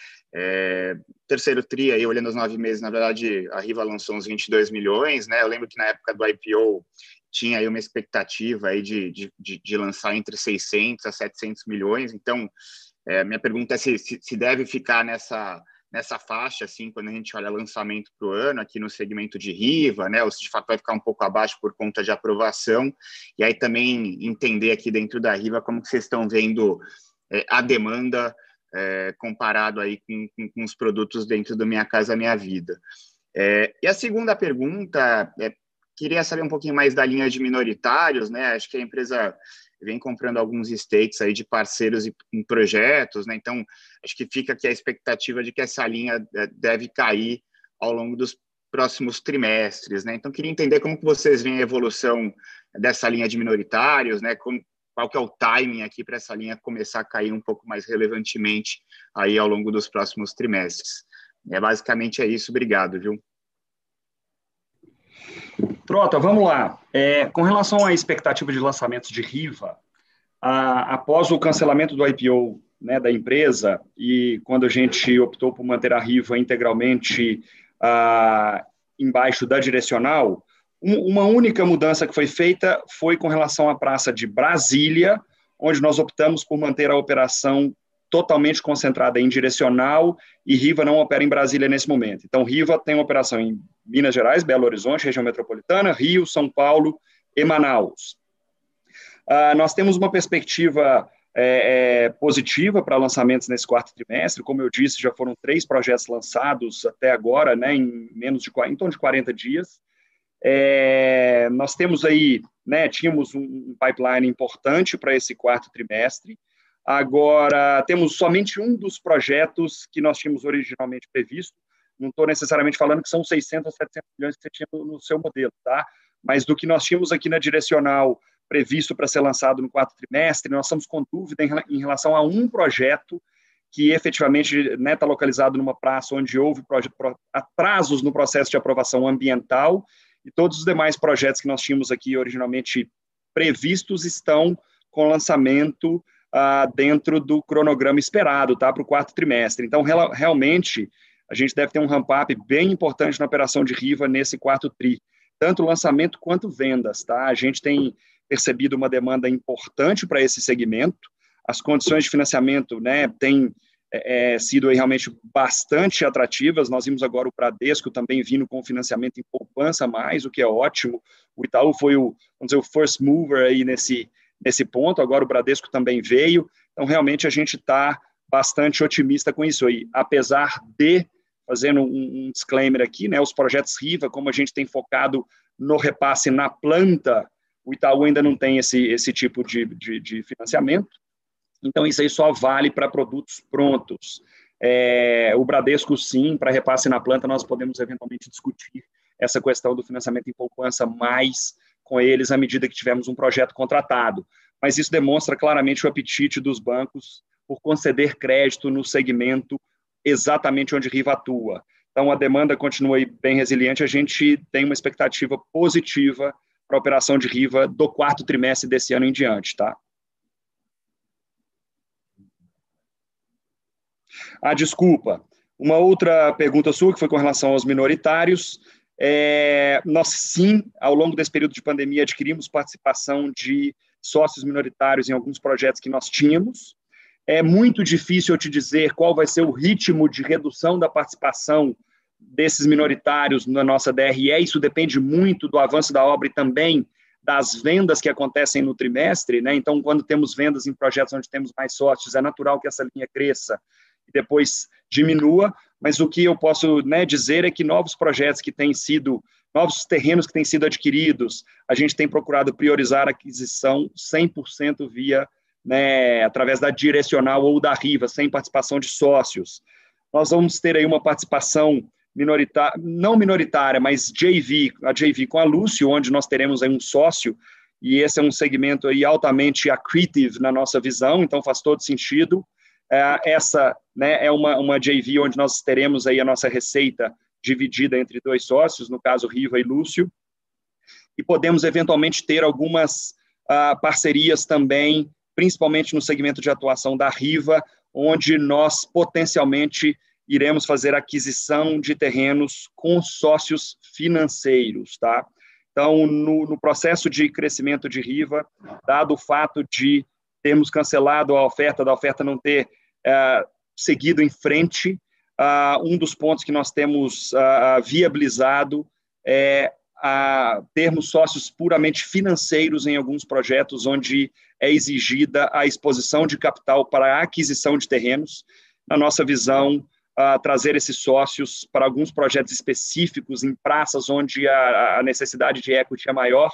Terceiro TRI, aí, olhando os nove meses, na verdade, a Riva lançou uns 22 milhões, né? Eu lembro que na época do IPO tinha aí uma expectativa aí de, de, de lançar entre 600 a 700 milhões, então É, minha pergunta é se, se, se deve ficar nessa nessa faixa, assim, quando a gente olha lançamento para o ano, aqui no segmento de Riva, né, ou se de fato vai ficar um pouco abaixo por conta de aprovação, e aí também entender aqui dentro da Riva como que vocês estão vendo é, a demanda é, comparado aí com, com, com, os produtos dentro do Minha Casa Minha Vida. É, e a segunda pergunta, é, queria saber um pouquinho mais da linha de minoritários, né, acho que a empresa vem comprando alguns stakes aí de parceiros em projetos, né? Então, acho que fica aqui a expectativa de que essa linha é, deve cair ao longo dos próximos trimestres, né? Então, queria entender como que vocês veem a evolução dessa linha de minoritários, né? Como, qual que é o timing aqui para essa linha começar a cair um pouco mais relevantemente aí ao longo dos próximos trimestres. É basicamente é isso. Obrigado, viu? Trota, vamos lá. É, com relação à expectativa de lançamentos de Riva, a, após o cancelamento do IPO né, da empresa e quando a gente optou por manter a Riva integralmente a, embaixo da direcional, um, uma única mudança que foi feita foi com relação à praça de Brasília, onde nós optamos por manter a operação totalmente concentrada em direcional e Riva não opera em Brasília nesse momento. Então, Riva tem uma operação em Minas Gerais, Belo Horizonte, região metropolitana, Rio, São Paulo e Manaus. Uh, nós temos uma perspectiva é, é, positiva para lançamentos nesse quarto trimestre. Como eu disse, já foram três projetos lançados até agora, né, em menos de em torno de 40 dias. É, nós temos aí, né, tínhamos um pipeline importante para esse quarto trimestre. Agora, temos somente um dos projetos que nós tínhamos originalmente previsto. Não estou necessariamente falando que são 600 ou 700 milhões que você tinha no seu modelo, tá? Mas do que nós tínhamos aqui na direcional previsto para ser lançado no quarto trimestre, nós estamos com dúvida em relação a um projeto que efetivamente está né, tá localizado numa praça onde houve atrasos no processo de aprovação ambiental e todos os demais projetos que nós tínhamos aqui originalmente previstos estão com lançamento ah, dentro do cronograma esperado, tá, para o quarto trimestre. Então, real, realmente, a gente deve ter um ramp-up bem importante na operação de Riva nesse quarto TRI, tanto lançamento quanto vendas, tá? A gente tem percebido uma demanda importante para esse segmento, as condições de financiamento, né, têm é, é, sido realmente bastante atrativas. Nós vimos agora o Bradesco também vindo com financiamento em poupança mais, o que é ótimo. O Itaú foi o, vamos dizer, o first mover aí nesse, nesse ponto, agora o Bradesco também veio, então realmente a gente está bastante otimista com isso aí, apesar de, fazendo um, um, disclaimer aqui, né, os projetos Riva, como a gente tem focado no repasse na planta, o Itaú ainda não tem esse, esse tipo de, de, de financiamento, então isso aí só vale para produtos prontos. É, o Bradesco, sim, para repasse na planta, nós podemos eventualmente discutir essa questão do financiamento em poupança mais com eles à medida que tivermos um projeto contratado. Mas isso demonstra claramente o apetite dos bancos por conceder crédito no segmento exatamente onde Riva atua. Então, a demanda continua bem resiliente, a gente tem uma expectativa positiva para a operação de Riva do quarto trimestre desse ano em diante, tá? Ah, desculpa. Uma outra pergunta sua, que foi com relação aos minoritários. É, nós, sim, ao longo desse período de pandemia, adquirimos participação de sócios minoritários em alguns projetos que nós tínhamos. É muito difícil eu te dizer qual vai ser o ritmo de redução da participação desses minoritários na nossa DRE. Isso depende muito do avanço da obra e também das vendas que acontecem no trimestre. Né? Então, quando temos vendas em projetos onde temos mais sócios, é natural que essa linha cresça e depois diminua, mas o que eu posso né, dizer é que novos projetos que têm sido, novos terrenos que têm sido adquiridos, a gente tem procurado priorizar a aquisição 100% via, né, através da direcional ou da RIVA, sem participação de sócios. Nós vamos ter aí uma participação minoritária, não minoritária, mas JV, a JV com a Lúcio, onde nós teremos aí um sócio, e esse é um segmento aí altamente accretive na nossa visão, então faz todo sentido. É, essa né, é uma, uma JV onde nós teremos aí a nossa receita dividida entre dois sócios, no caso Riva e Lúcio, e podemos eventualmente ter algumas uh, parcerias também, principalmente no segmento de atuação da Riva, onde nós potencialmente iremos fazer aquisição de terrenos com sócios financeiros, tá? Então, no, no processo de crescimento de Riva, dado o fato de termos cancelado a oferta, da oferta não ter é, seguido em frente. Uh, um dos pontos que nós temos uh, viabilizado é a termos sócios puramente financeiros em alguns projetos onde é exigida a exposição de capital para a aquisição de terrenos. Na nossa visão, uh, trazer esses sócios para alguns projetos específicos em praças onde a, a necessidade de equity é maior,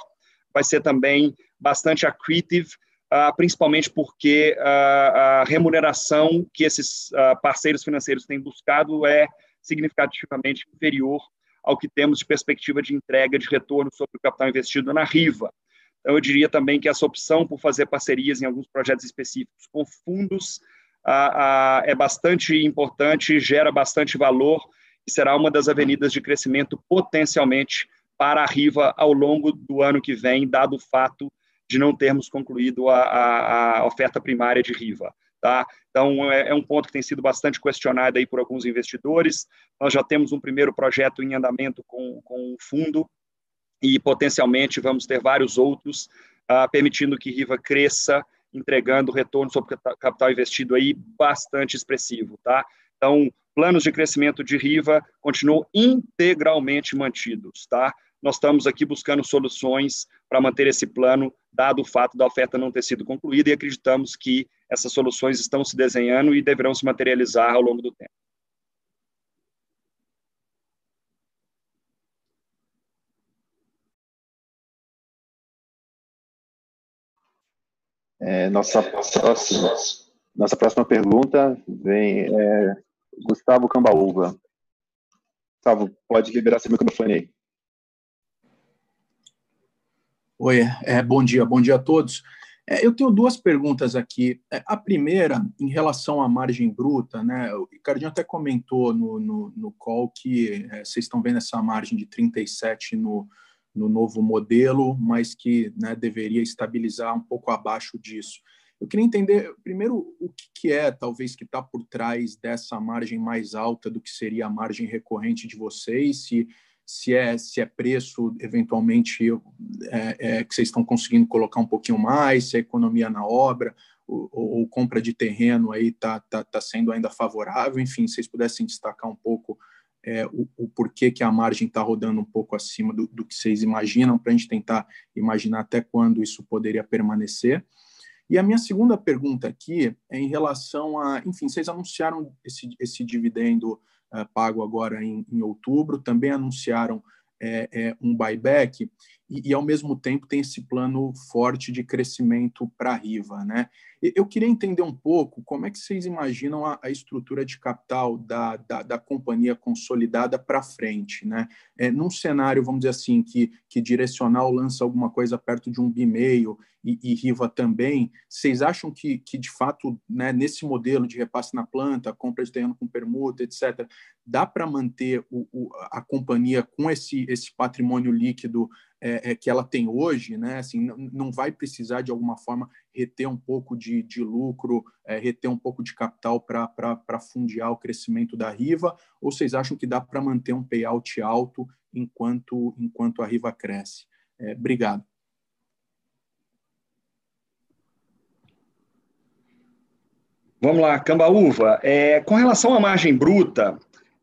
vai ser também bastante accretive, uh, principalmente porque uh, a remuneração que esses parceiros financeiros têm buscado é significativamente inferior ao que temos de perspectiva de entrega de retorno sobre o capital investido na Riva. Então, eu diria também que essa opção por fazer parcerias em alguns projetos específicos com fundos ah, ah, é bastante importante, gera bastante valor e será uma das avenidas de crescimento potencialmente para a Riva ao longo do ano que vem, dado o fato de não termos concluído a, a, a oferta primária de Riva. Tá? Então, é, é, um ponto que tem sido bastante questionado aí por alguns investidores. Nós já temos um primeiro projeto em andamento com, com o fundo e, potencialmente, vamos ter vários outros, uh, permitindo que Riva cresça, entregando retorno sobre capital investido aí bastante expressivo. Tá? Então, planos de crescimento de Riva continuam integralmente mantidos. Tá? Nós estamos aqui buscando soluções para manter esse plano, dado o fato da oferta não ter sido concluída, e acreditamos que essas soluções estão se desenhando e deverão se materializar ao longo do tempo. É, nossa, próxima, nossa próxima pergunta vem é, Gustavo Cambaúva. Gustavo, pode liberar seu microfone aí. Oi, é, bom dia, bom dia a todos. É, eu tenho duas perguntas aqui. É, a primeira, em relação à margem bruta, né? O Ricardinho até comentou no, no, no call que é, vocês estão vendo essa margem de 37 no, no novo modelo, mas que né, deveria estabilizar um pouco abaixo disso. Eu queria entender, primeiro, o que, que é, talvez, que está por trás dessa margem mais alta do que seria a margem recorrente de vocês, se se é, se é preço, eventualmente, é, é, que vocês estão conseguindo colocar um pouquinho mais, se é economia na obra, ou, ou compra de terreno aí está tá, tá sendo ainda favorável, enfim, se vocês pudessem destacar um pouco é, o, o, porquê que a margem está rodando um pouco acima do, do que vocês imaginam, para a gente tentar imaginar até quando isso poderia permanecer. E a minha segunda pergunta aqui é em relação a, enfim, vocês anunciaram esse, esse dividendo pago agora em, em, outubro, também anunciaram é, é, um buyback e, e, ao mesmo tempo, tem esse plano forte de crescimento para a Riva. Né? Eu queria entender um pouco como é que vocês imaginam a, a estrutura de capital da, da, da companhia consolidada para frente. Né? É, num cenário, vamos dizer assim, que, que Direcional lança alguma coisa perto de um bi-meio e, e, Riva também, vocês acham que, que de fato, né, nesse modelo de repasse na planta, compra de terreno com permuta, etc., dá para manter o, o, a companhia com esse, esse patrimônio líquido é, é, que ela tem hoje, né? Assim, não, vai precisar de alguma forma reter um pouco de, de lucro, é, reter um pouco de capital para fundiar o crescimento da Riva, ou vocês acham que dá para manter um payout alto enquanto, enquanto a Riva cresce? É, obrigado. Vamos lá, Cambaúva. É, com relação à margem bruta,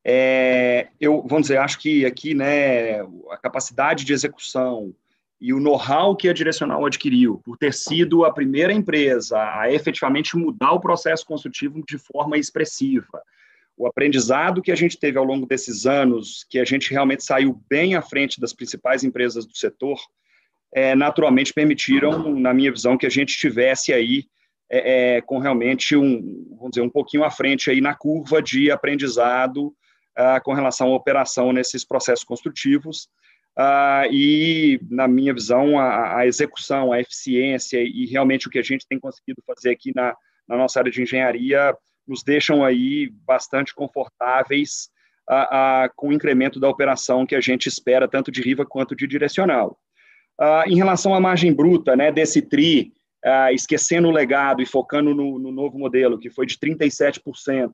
é, eu, vamos dizer, acho que aqui, né, a capacidade de execução e o know-how que a Direcional adquiriu, por ter sido a primeira empresa a efetivamente mudar o processo construtivo de forma expressiva, o aprendizado que a gente teve ao longo desses anos, que a gente realmente saiu bem à frente das principais empresas do setor, é, naturalmente permitiram, na minha visão, que a gente tivesse aí é, é, com realmente um, vamos dizer, um pouquinho à frente aí na curva de aprendizado uh, com relação à operação nesses processos construtivos. Uh, e, na minha visão, a, a, execução, a eficiência e realmente o que a gente tem conseguido fazer aqui na, na nossa área de engenharia nos deixam aí bastante confortáveis com o incremento da operação que a gente espera, tanto de riva quanto de direcional. em relação à margem bruta né, desse TRI, ah, esquecendo o legado e focando no, no, novo modelo, que foi de 37%,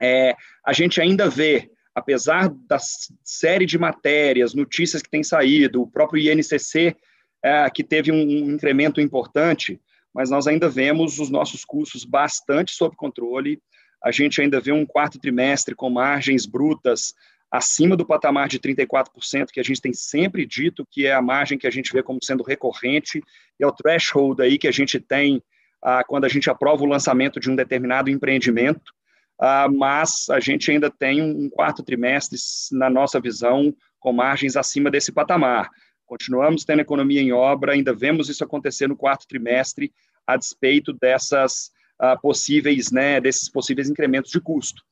é, a gente ainda vê, apesar da série de matérias, notícias que têm saído, o próprio INCC, é, que teve um, incremento importante, mas nós ainda vemos os nossos custos bastante sob controle. A gente ainda vê um quarto trimestre com margens brutas acima do patamar de 34%, que a gente tem sempre dito que é a margem que a gente vê como sendo recorrente, e é o threshold aí que a gente tem ah, quando a gente aprova o lançamento de um determinado empreendimento, mas a gente ainda tem um quarto trimestre, na nossa visão, com margens acima desse patamar. Continuamos tendo economia em obra, ainda vemos isso acontecer no quarto trimestre, a despeito dessas ah, possíveis, né, desses possíveis incrementos de custo.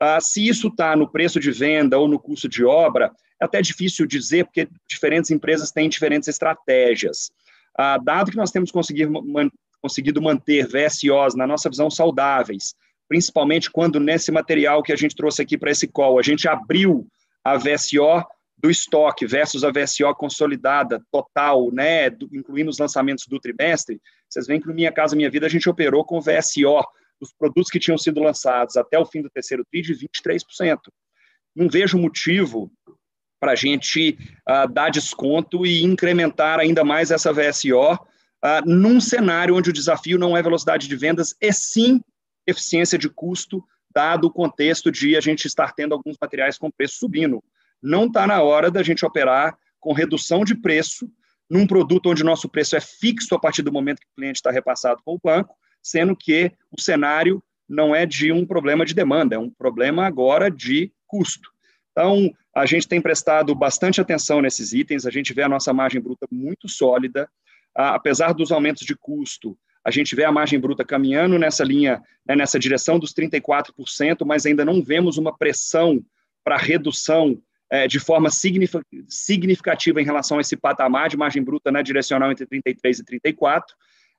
Ah, se isso está no preço de venda ou no custo de obra, é até difícil dizer, porque diferentes empresas têm diferentes estratégias. Ah, dado que nós temos conseguido manter VSOs, na nossa visão, saudáveis, principalmente quando nesse material que a gente trouxe aqui para esse call, a gente abriu a VSO do estoque versus a VSO consolidada total, né, do, incluindo os lançamentos do trimestre, vocês veem que no Minha Casa Minha Vida a gente operou com VSO dos produtos que tinham sido lançados até o fim do terceiro TRI de 23%. Não vejo motivo para a gente uh, dar desconto e incrementar ainda mais essa VSO ah, num cenário onde o desafio não é velocidade de vendas, e sim eficiência de custo, dado o contexto de a gente estar tendo alguns materiais com preço subindo. Não está na hora da gente operar com redução de preço num produto onde nosso preço é fixo a partir do momento que o cliente está repassado com o banco, sendo que o cenário não é de um problema de demanda, é um problema agora de custo. Então, a gente tem prestado bastante atenção nesses itens, a gente vê a nossa margem bruta muito sólida, apesar dos aumentos de custo, a gente vê a margem bruta caminhando nessa linha, né, nessa direção dos 34%, mas ainda não vemos uma pressão para redução é, de forma significativa em relação a esse patamar de margem bruta né, direcional entre 33% e 34%,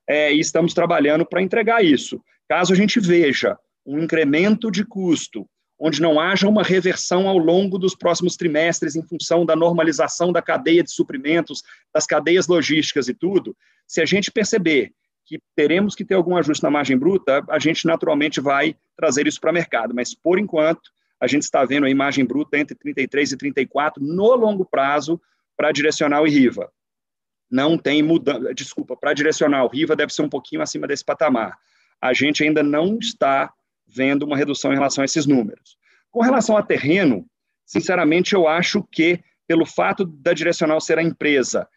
é, e estamos trabalhando para entregar isso. Caso a gente veja um incremento de custo, onde não haja uma reversão ao longo dos próximos trimestres em função da normalização da cadeia de suprimentos, das cadeias logísticas e tudo, se a gente perceber que teremos que ter algum ajuste na margem bruta, a gente naturalmente vai trazer isso para o mercado, mas por enquanto a gente está vendo a margem bruta entre 33 e 34 no longo prazo para direcional e Riva não tem mudança, desculpa, para direcional, Riva deve ser um pouquinho acima desse patamar. A gente ainda não está vendo uma redução em relação a esses números. Com relação a terreno, sinceramente, eu acho que, pelo fato da direcional ser a empresa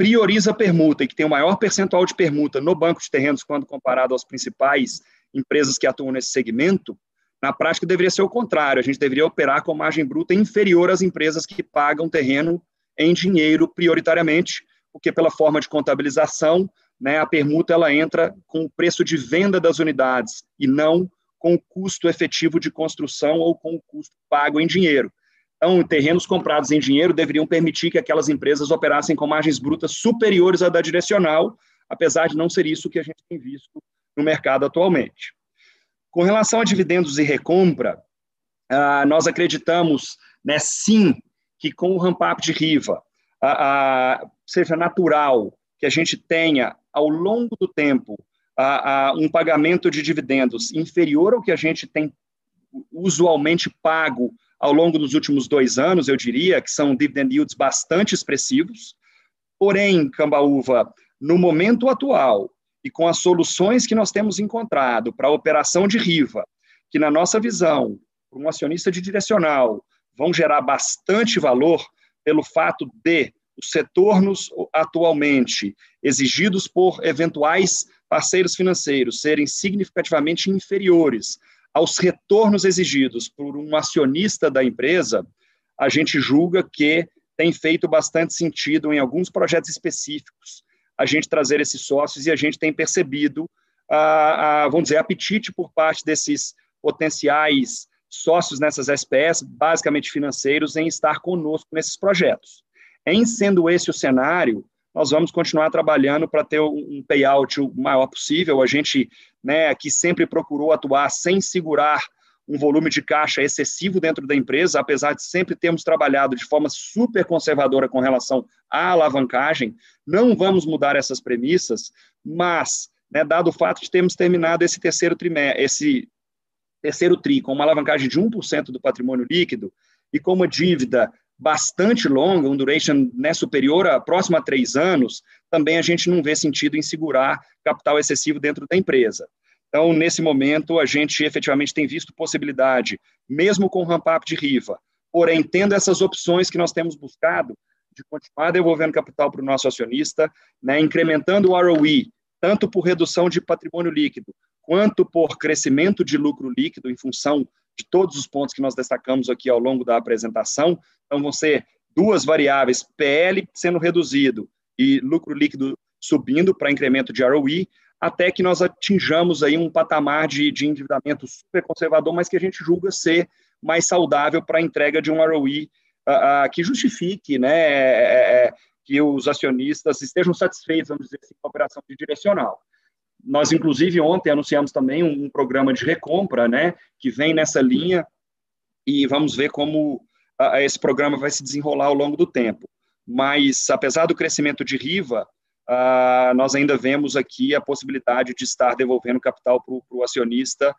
prioriza a permuta e que tem o maior percentual de permuta no banco de terrenos quando comparado às principais empresas que atuam nesse segmento, na prática deveria ser o contrário, a gente deveria operar com margem bruta inferior às empresas que pagam terreno em dinheiro prioritariamente, porque pela forma de contabilização, né, a permuta ela entra com o preço de venda das unidades e não com o custo efetivo de construção ou com o custo pago em dinheiro. Então, terrenos comprados em dinheiro deveriam permitir que aquelas empresas operassem com margens brutas superiores à da direcional, apesar de não ser isso que a gente tem visto no mercado atualmente. Com relação a dividendos e recompra, ah, nós acreditamos, né, sim, que com o ramp-up de Riva, a, seja natural que a gente tenha, ao longo do tempo, a, a, um pagamento de dividendos inferior ao que a gente tem usualmente pago ao longo dos últimos dois anos, eu diria, que são dividend yields bastante expressivos. Porém, Cambaúva, no momento atual e com as soluções que nós temos encontrado para a operação de Riva, que na nossa visão, para um acionista de direcional, vão gerar bastante valor pelo fato de os retornos atualmente exigidos por eventuais parceiros financeiros serem significativamente inferiores aos retornos exigidos por um acionista da empresa, a gente julga que tem feito bastante sentido em alguns projetos específicos a gente trazer esses sócios e a gente tem percebido, a, a, vamos dizer, apetite por parte desses potenciais sócios nessas SPS, basicamente financeiros, em estar conosco nesses projetos. Em sendo esse o cenário, nós vamos continuar trabalhando para ter um payout o maior possível. A gente, né, aqui sempre procurou atuar sem segurar um volume de caixa excessivo dentro da empresa, apesar de sempre termos trabalhado de forma super conservadora com relação à alavancagem. Não vamos mudar essas premissas, mas, né, dado o fato de termos terminado esse terceiro trimestre, esse terceiro tri com uma alavancagem de 1% do patrimônio líquido e com uma dívida bastante longa, um duration né, superior a próximo a três anos, também a gente não vê sentido em segurar capital excessivo dentro da empresa. Então, nesse momento, a gente efetivamente tem visto possibilidade, mesmo com o ramp-up de Riva, porém, tendo essas opções que nós temos buscado, de continuar devolvendo capital para o nosso acionista, né, incrementando o ROE, tanto por redução de patrimônio líquido, quanto por crescimento de lucro líquido, em função de todos os pontos que nós destacamos aqui ao longo da apresentação. Então, vão ser duas variáveis, PL sendo reduzido e lucro líquido subindo para incremento de ROE, até que nós atinjamos aí um patamar de, de endividamento super conservador, mas que a gente julga ser mais saudável para a entrega de um ROE uh, uh, que justifique né, é, é, que os acionistas estejam satisfeitos, vamos dizer assim, com a operação de direcional. Nós, inclusive, ontem anunciamos também um, um programa de recompra, né, que vem nessa linha, e vamos ver como esse programa vai se desenrolar ao longo do tempo. Mas, apesar do crescimento de Riva, nós ainda vemos aqui a possibilidade de estar devolvendo capital para o acionista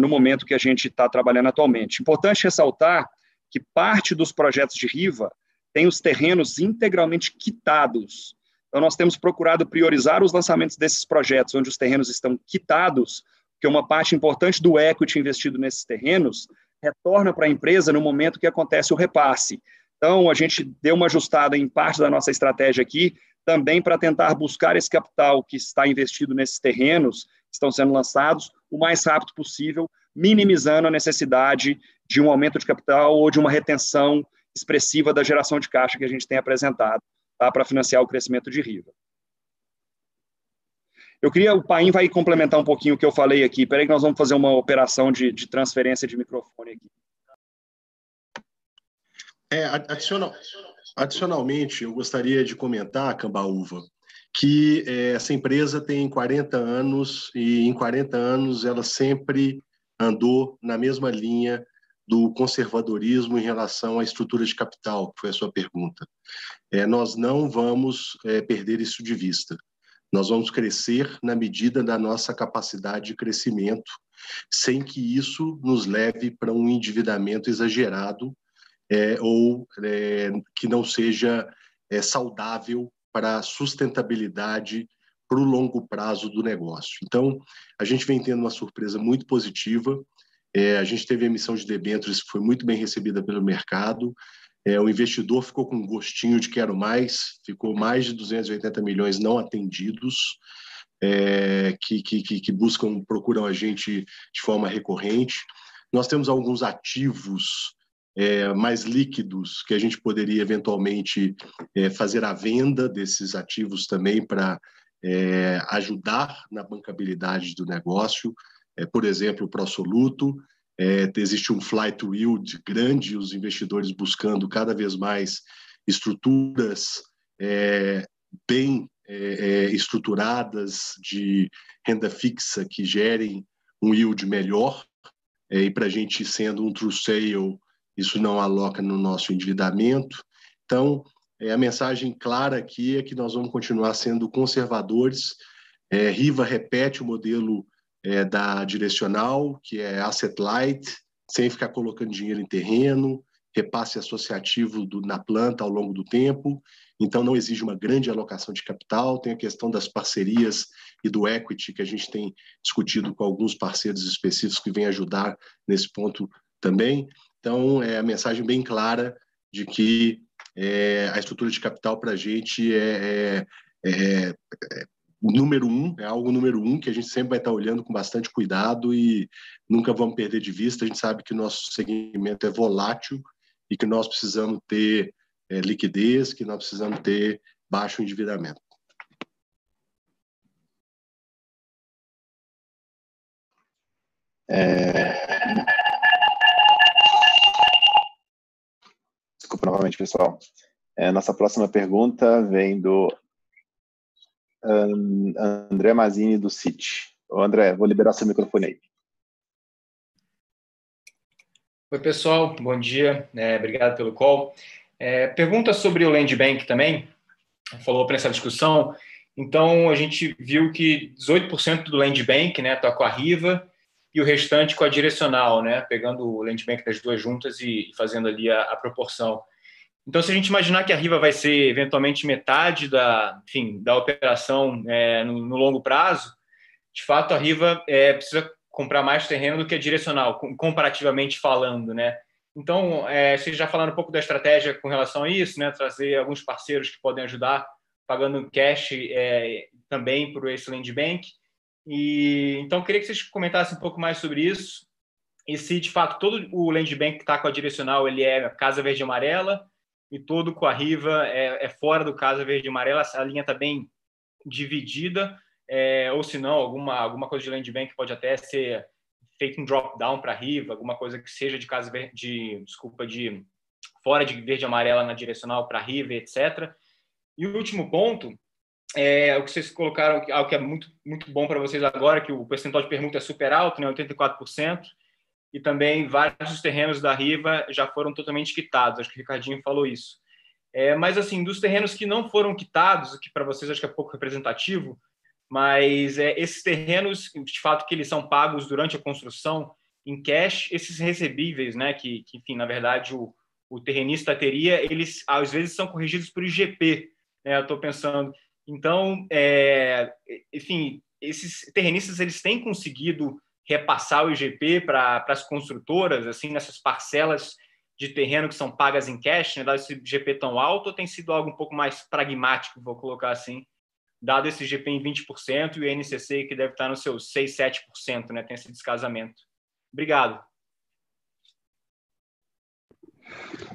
no momento que a gente está trabalhando atualmente. Importante ressaltar que parte dos projetos de Riva tem os terrenos integralmente quitados. Então, nós temos procurado priorizar os lançamentos desses projetos onde os terrenos estão quitados, porque uma parte importante do equity investido nesses terrenos retorna para a empresa no momento que acontece o repasse. Então, a gente deu uma ajustada em parte da nossa estratégia aqui, também para tentar buscar esse capital que está investido nesses terrenos, que estão sendo lançados, o mais rápido possível, minimizando a necessidade de um aumento de capital ou de uma retenção expressiva da geração de caixa que a gente tem apresentado tá, para financiar o crescimento de Riva. Eu queria, o Paim vai complementar um pouquinho o que eu falei aqui. Espera aí que nós vamos fazer uma operação de, de transferência de microfone aqui. É, adicional, adicionalmente, eu gostaria de comentar, Cambaúva, que é, essa empresa tem 40 anos e em 40 anos ela sempre andou na mesma linha do conservadorismo em relação à estrutura de capital, que foi a sua pergunta. É, nós não vamos é, perder isso de vista. Nós vamos crescer na medida da nossa capacidade de crescimento, sem que isso nos leve para um endividamento exagerado é, ou é, que não seja é, saudável para a sustentabilidade para o longo prazo do negócio. Então, a gente vem tendo uma surpresa muito positiva. É, a gente teve a emissão de debêntures que foi muito bem recebida pelo mercado. É, o investidor ficou com um gostinho de quero mais, ficou mais de 280 milhões não atendidos, é, que, que, que buscam, procuram a gente de forma recorrente. Nós temos alguns ativos é, mais líquidos que a gente poderia eventualmente é, fazer a venda desses ativos também para é, ajudar na bancabilidade do negócio. É, por exemplo, o Prosoluto, é, existe um flight yield grande, os investidores buscando cada vez mais estruturas é, bem estruturadas de renda fixa que gerem um yield melhor, e para a gente sendo um true sale isso não aloca no nosso endividamento. Então, é, a mensagem clara aqui é que nós vamos continuar sendo conservadores. É, Riva repete o modelo é, da direcional, que é asset light, sem ficar colocando dinheiro em terreno, repasse associativo do, na planta ao longo do tempo. Então, não exige uma grande alocação de capital. Tem a questão das parcerias e do equity, que a gente tem discutido com alguns parceiros específicos que vêm ajudar nesse ponto também. Então, é a mensagem bem clara de que é, a estrutura de capital para a gente é, é, é, é, número um, é algo número um que a gente sempre vai estar olhando com bastante cuidado e nunca vamos perder de vista. A gente sabe que o nosso segmento é volátil e que nós precisamos ter é, liquidez, que nós precisamos ter baixo endividamento. É... Desculpa novamente, pessoal. É, nossa próxima pergunta vem do André Mazini, do CIT. André, vou liberar seu microfone aí. Oi, pessoal. Bom dia. É, obrigado pelo call. É, pergunta sobre o Land Bank também. Falou para essa discussão. Então, a gente viu que 18% do Land Bank está né, tá com a Riva e o restante com a direcional, né? Pegando o land bank das duas juntas e fazendo ali a, a proporção. Então, se a gente imaginar que a Riva vai ser eventualmente metade da, enfim, da operação é, no, no, longo prazo, de fato a Riva é, precisa comprar mais terreno do que a direcional, comparativamente falando, né? Então, é, vocês já falaram um pouco da estratégia com relação a isso, né? Trazer alguns parceiros que podem ajudar pagando cash é, também para esse land bank. E então queria que vocês comentassem um pouco mais sobre isso e se de fato todo o land bank que está com a direcional ele é casa verde e amarela e todo com a Riva é, é fora do casa verde e amarela, a linha está bem dividida, é, ou se não alguma alguma coisa de land bank pode até ser feito um drop down para Riva, alguma coisa que seja de casa verde, de, desculpa de fora de verde e amarela na direcional para Riva, etc. E o último ponto é o que vocês colocaram, algo que é muito, muito bom para vocês agora, que o percentual de permuta é super alto, né, 84%, e também vários dos terrenos da Riva já foram totalmente quitados, acho que o Ricardinho falou isso. É, mas, assim, dos terrenos que não foram quitados, que para vocês acho que é pouco representativo, mas é, esses terrenos, de fato, que eles são pagos durante a construção em cash, esses recebíveis, né, que, que enfim, na verdade, o, o terrenista teria, eles às vezes são corrigidos por IGP, né? Eu estou pensando. Então, é, enfim, esses terrenistas eles têm conseguido repassar o IGP para as construtoras, assim, nessas parcelas de terreno que são pagas em cash, né, dado esse IGP tão alto, ou tem sido algo um pouco mais pragmático, vou colocar assim, dado esse IGP em 20% e o INCC que deve estar nos seus 6, 7%, né, tem esse descasamento. Obrigado.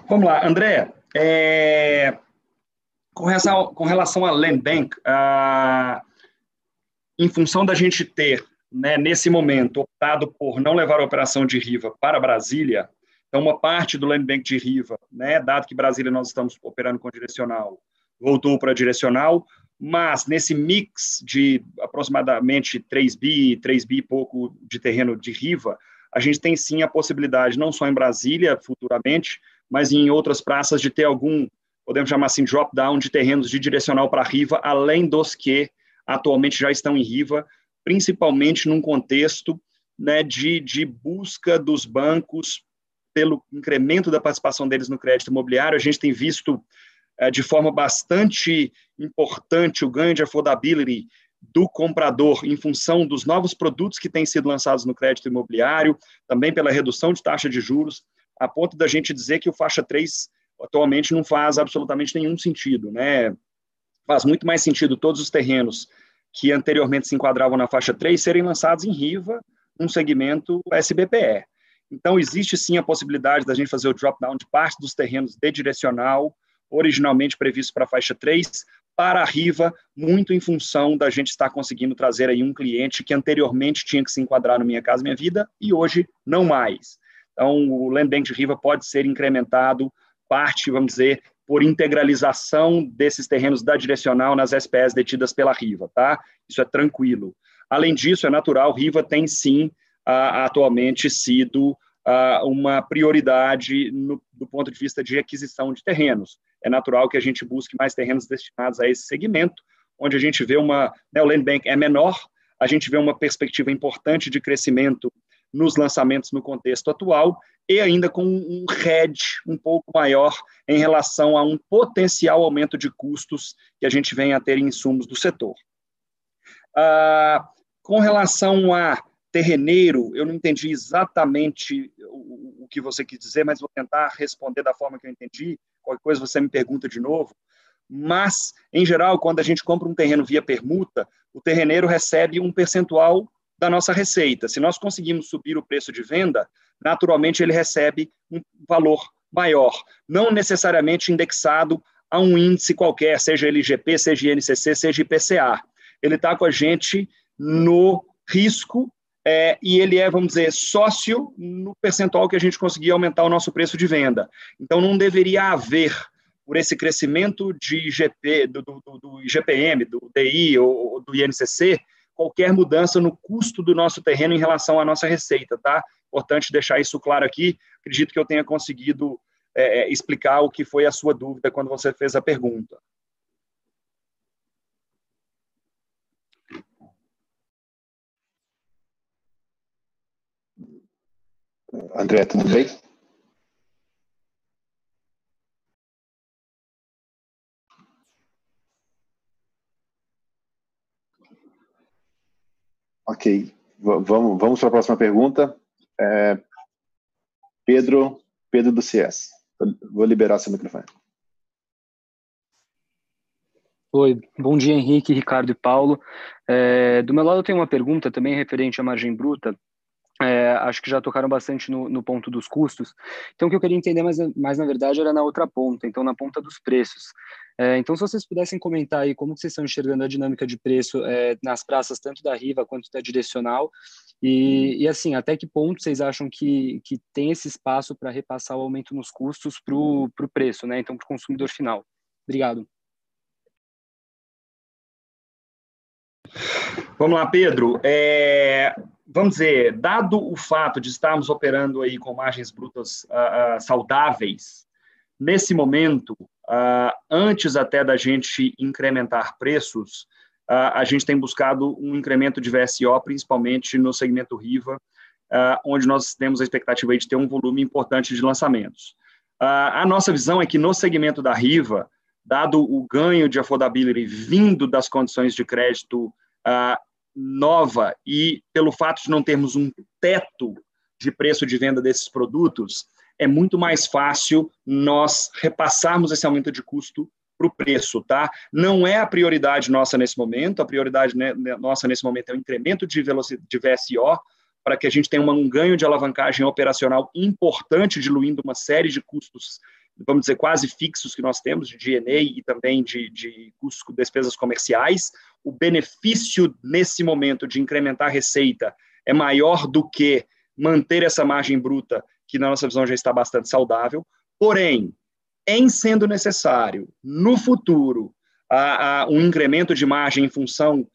Vamos lá, André. É, com relação, com relação à Land Bank, ah, em função da gente ter, né, nesse momento, optado por não levar a operação de Riva para Brasília, então uma parte do Land Bank de Riva, né, dado que Brasília nós estamos operando com direcional, voltou para direcional, mas nesse mix de aproximadamente 3 bi, 3 bi e pouco de terreno de Riva, a gente tem sim a possibilidade, não só em Brasília, futuramente, mas em outras praças, de ter algum podemos chamar assim, drop-down de terrenos de direcional para Riva, além dos que atualmente já estão em Riva, principalmente num contexto né, de, de busca dos bancos pelo incremento da participação deles no crédito imobiliário. A gente tem visto é, de forma bastante importante o ganho de affordability do comprador em função dos novos produtos que têm sido lançados no crédito imobiliário, também pela redução de taxa de juros, a ponto da gente dizer que o faixa 3 atualmente não faz absolutamente nenhum sentido, né? Faz muito mais sentido todos os terrenos que anteriormente se enquadravam na faixa 3 serem lançados em Riva, um segmento SBPE. Então, existe sim a possibilidade da gente fazer o drop-down de parte dos terrenos de direcional, originalmente previsto para a faixa 3, para a Riva, muito em função da gente estar conseguindo trazer aí um cliente que anteriormente tinha que se enquadrar no Minha Casa Minha Vida e hoje não mais. Então, o Land Bank de Riva pode ser incrementado parte, vamos dizer, por integralização desses terrenos da direcional nas SPS detidas pela Riva, tá? Isso é tranquilo. Além disso, é natural, Riva tem sim atualmente sido uma prioridade no, do ponto de vista de aquisição de terrenos. É natural que a gente busque mais terrenos destinados a esse segmento, onde a gente vê uma, né, o land bank é menor, a gente vê uma perspectiva importante de crescimento nos lançamentos no contexto atual e ainda com um hedge um pouco maior em relação a um potencial aumento de custos que a gente vem a ter em insumos do setor. Ah, com relação a terreneiro, eu não entendi exatamente o, o, que você quis dizer, mas vou tentar responder da forma que eu entendi. Qualquer coisa você me pergunta de novo. Mas, em geral, quando a gente compra um terreno via permuta, o terreneiro recebe um percentual da nossa receita. Se nós conseguimos subir o preço de venda, naturalmente ele recebe um valor maior, não necessariamente indexado a um índice qualquer, seja LGP, seja INCC, seja IPCA. Ele está com a gente no risco é, e ele é, vamos dizer, sócio no percentual que a gente conseguir aumentar o nosso preço de venda. Então, não deveria haver, por esse crescimento de IGP, do, do, do IGPM, do DI ou do INCC, qualquer mudança no custo do nosso terreno em relação à nossa receita, tá? Importante deixar isso claro aqui. Acredito que eu tenha conseguido é, é, explicar o que foi a sua dúvida quando você fez a pergunta. André, tudo bem? Ok, vamos, vamos para a próxima pergunta. É, Pedro, Pedro do CS. Vou liberar seu microfone. Oi, bom dia Henrique, Ricardo e Paulo. É, do meu lado eu tenho uma pergunta também referente à margem bruta. É, acho que já tocaram bastante no, no, ponto dos custos. Então, o que eu queria entender mais, mais, na verdade, era na outra ponta, então, na ponta dos preços. É, então, se vocês pudessem comentar aí como vocês estão enxergando a dinâmica de preço é, nas praças, tanto da Riva quanto da Direcional, e, e assim, até que ponto vocês acham que, que tem esse espaço para repassar o aumento nos custos para o preço, né? Então, para o consumidor final. Obrigado. Vamos lá, Pedro. É, vamos dizer, dado o fato de estarmos operando aí com margens brutas uh, uh, saudáveis, nesse momento, antes até da gente incrementar preços, a gente tem buscado um incremento de VSO, principalmente no segmento Riva, onde nós temos a expectativa de ter um volume importante de lançamentos. a nossa visão é que no segmento da Riva, dado o ganho de affordability vindo das condições de crédito nova e pelo fato de não termos um teto de preço de venda desses produtos, é muito mais fácil nós repassarmos esse aumento de custo para o preço, tá? Não é a prioridade nossa nesse momento, a prioridade né, né nossa nesse momento é o incremento de velocidade de VSO, para que a gente tenha um ganho de alavancagem operacional importante, diluindo uma série de custos vamos dizer, quase fixos que nós temos, de DNA e também de, de despesas comerciais, o benefício nesse momento de incrementar a receita é maior do que manter essa margem bruta, que na nossa visão já está bastante saudável. Porém, em sendo necessário, no futuro, a, a, um incremento de margem em função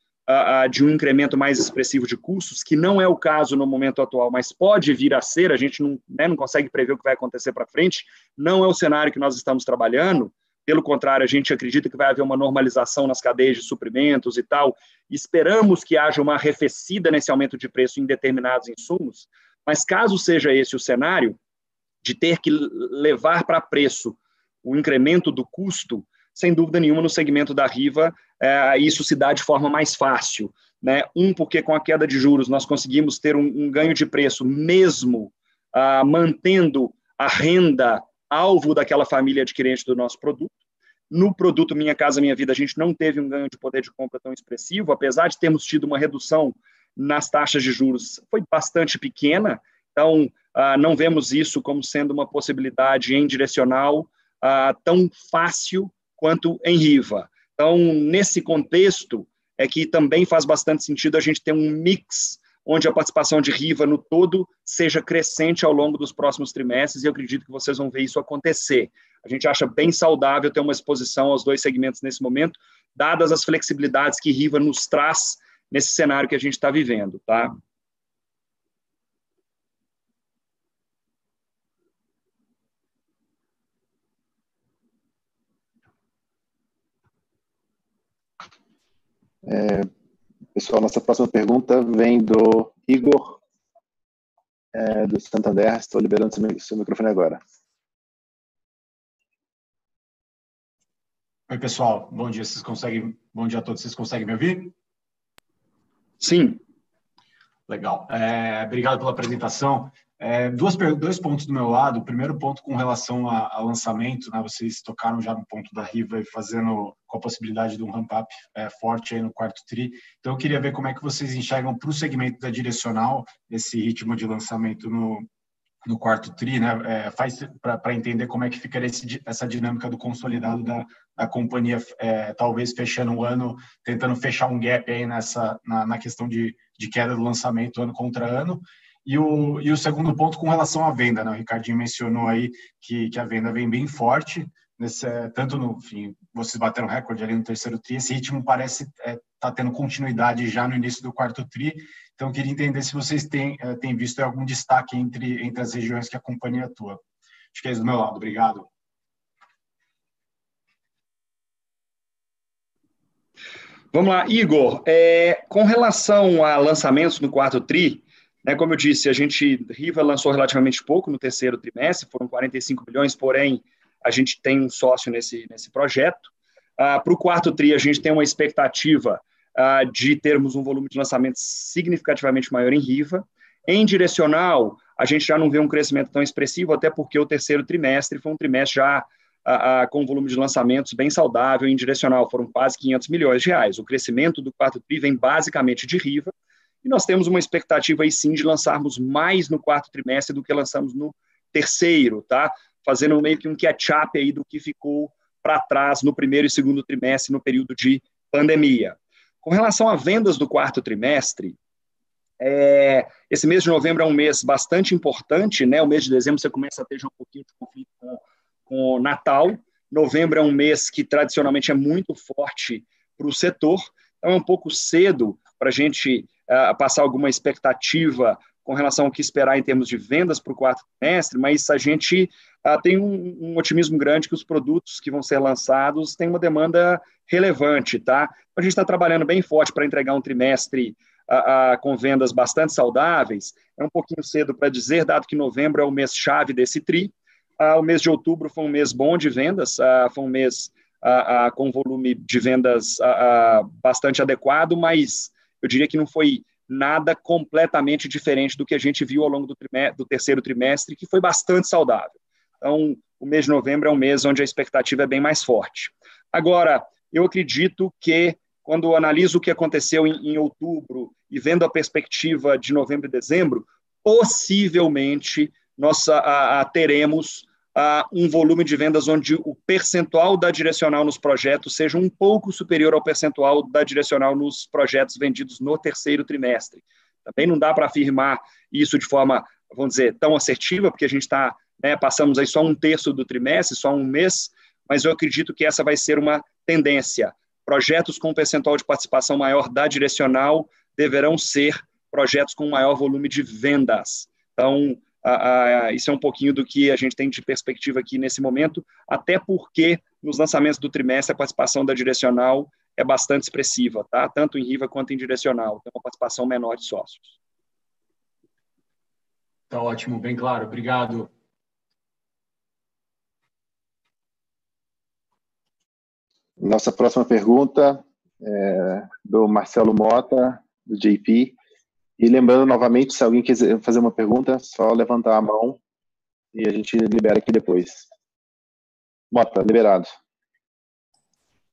de um incremento mais expressivo de custos, que não é o caso no momento atual, mas pode vir a ser, a gente não, né, não consegue prever o que vai acontecer para frente, não é o cenário que nós estamos trabalhando, pelo contrário, a gente acredita que vai haver uma normalização nas cadeias de suprimentos e tal, esperamos que haja uma arrefecida nesse aumento de preço em determinados insumos, mas caso seja esse o cenário, de ter que levar para preço o incremento do custo, sem dúvida nenhuma, no segmento da Riva, é, isso se dá de forma mais fácil. Né? Um, porque com a queda de juros nós conseguimos ter um, um ganho de preço, mesmo ah, mantendo a renda alvo daquela família adquirente do nosso produto. No produto Minha Casa Minha Vida, a gente não teve um ganho de poder de compra tão expressivo, apesar de termos tido uma redução nas taxas de juros, foi bastante pequena, então ah, não vemos isso como sendo uma possibilidade em direcional ah, tão fácil quanto em Riva. Então, nesse contexto, é que também faz bastante sentido a gente ter um mix onde a participação de Riva no todo seja crescente ao longo dos próximos trimestres, e eu acredito que vocês vão ver isso acontecer. A gente acha bem saudável ter uma exposição aos dois segmentos nesse momento, dadas as flexibilidades que Riva nos traz nesse cenário que a gente está vivendo, tá? É, pessoal, nossa próxima pergunta vem do Igor, é, do Santander. Estou liberando seu, seu microfone agora. Oi, pessoal. Bom dia. Vocês conseguem? Bom dia a todos. Vocês conseguem me ouvir? Sim. Legal. É, obrigado pela apresentação. É, duas, dois pontos do meu lado. O primeiro ponto com relação a, a, lançamento, né? Vocês tocaram já no ponto da Riva fazendo com a possibilidade de um ramp-up é, forte aí no quarto tri. Então, eu queria ver como é que vocês enxergam para o segmento da direcional esse ritmo de lançamento no, no quarto tri, né? É, faz para entender como é que ficaria esse, essa dinâmica do consolidado da, da companhia, é, talvez fechando o ano, tentando fechar um gap aí nessa na, na questão de, de queda do lançamento ano contra ano. E o, e o segundo ponto com relação à venda, né? O Ricardinho mencionou aí que, que a venda vem bem forte, nesse, tanto no, enfim, vocês bateram recorde ali no terceiro tri, esse ritmo parece estar é, tá tendo continuidade já no início do quarto tri, então queria entender se vocês têm, é, têm visto algum destaque entre, entre as regiões que a companhia atua. Acho que é isso do meu lado, obrigado. Vamos lá, Igor. É, com relação a lançamentos no quarto TRI, né, como eu disse, a gente, Riva lançou relativamente pouco no terceiro trimestre, foram 45 milhões, porém, a gente tem um sócio nesse, nesse projeto. Ah, Para o quarto TRI, a gente tem uma expectativa uh, de termos um volume de lançamentos significativamente maior em Riva. Em direcional, a gente já não vê um crescimento tão expressivo, até porque o terceiro trimestre foi um trimestre já uh, uh, com um volume de lançamentos bem saudável. Em direcional, foram quase 500 milhões de reais. O crescimento do quarto tri vem basicamente de Riva, e nós temos uma expectativa aí sim de lançarmos mais no quarto trimestre do que lançamos no terceiro, tá? Fazendo meio que um catch-up aí do que ficou para trás no primeiro e segundo trimestre, no período de pandemia. Com relação a vendas do quarto trimestre, é, esse mês de novembro é um mês bastante importante, né? O mês de dezembro você começa a ter já um pouquinho de conflito com, com o Natal. Novembro é um mês que tradicionalmente é muito forte para o setor, então é um pouco cedo para a gente uh, passar alguma expectativa com relação ao que esperar em termos de vendas para o quarto trimestre, mas a gente uh, tem um, um, otimismo grande que os produtos que vão ser lançados têm uma demanda relevante, tá? A gente está trabalhando bem forte para entregar um trimestre uh, uh, com vendas bastante saudáveis. É um pouquinho cedo para dizer, dado que novembro é o mês chave desse tri. o mês de outubro foi um mês bom de vendas, foi um mês com volume de vendas bastante adequado, mas eu diria que não foi nada completamente diferente do que a gente viu ao longo do, do terceiro trimestre, que foi bastante saudável. Então, o mês de novembro é um mês onde a expectativa é bem mais forte. Agora, eu acredito que, quando analiso o que aconteceu em, em outubro e vendo a perspectiva de novembro e dezembro, possivelmente nós a, a, teremos um volume de vendas onde o percentual da direcional nos projetos seja um pouco superior ao percentual da direcional nos projetos vendidos no terceiro trimestre. Também não dá para afirmar isso de forma, vamos dizer, tão assertiva, porque a gente está, né, passamos aí só um terço do trimestre, só um mês, mas eu acredito que essa vai ser uma tendência. Projetos com percentual de participação maior da direcional deverão ser projetos com maior volume de vendas. Então, isso é um pouquinho do que a gente tem de perspectiva aqui nesse momento, até porque nos lançamentos do trimestre a participação da direcional é bastante expressiva, tá? Tanto em Riva quanto em direcional, tem uma participação menor de sócios. Tá ótimo, bem claro. Obrigado. Nossa próxima pergunta é do Marcelo Mota, do JP. E lembrando novamente, se alguém quiser fazer uma pergunta, só levantar a mão e a gente libera aqui depois. Bota, liberado.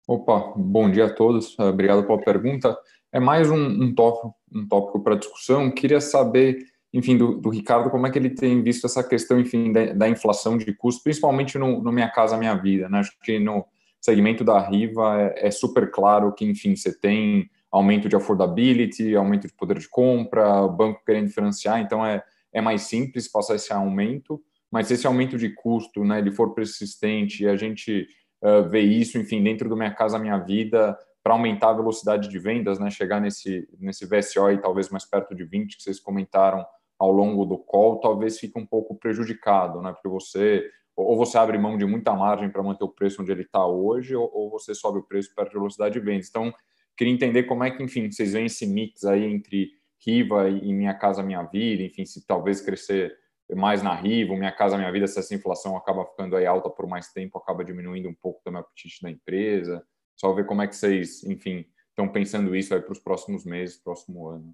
Opa, bom dia a todos. Obrigado pela pergunta. É mais um, um tópico, um tópico para discussão. Queria saber, enfim, do, do, Ricardo, como é que ele tem visto essa questão, enfim, da, da inflação de custos, principalmente no, no, Minha Casa Minha Vida. Né? Acho que no segmento da Riva é, é super claro que, enfim, você tem aumento de affordability, aumento de poder de compra, o banco querendo financiar, então é, é mais simples passar esse aumento, mas se esse aumento de custo, né, ele for persistente e a gente uh, vê isso, enfim, dentro do Minha Casa Minha Vida, para aumentar a velocidade de vendas, né, chegar nesse, nesse VSO e talvez mais perto de 20 que vocês comentaram ao longo do call, talvez fique um pouco prejudicado, né, porque você ou você abre mão de muita margem para manter o preço onde ele está hoje, ou, ou, você sobe o preço perto de velocidade de vendas. Então, Queria entender como é que, enfim, vocês veem esse mix aí entre Riva e Minha Casa Minha Vida, enfim, se talvez crescer mais na Riva, Minha Casa Minha Vida, se essa inflação acaba ficando aí alta por mais tempo, acaba diminuindo um pouco também o apetite da empresa. Só ver como é que vocês, enfim, estão pensando isso aí para os próximos meses, próximo ano.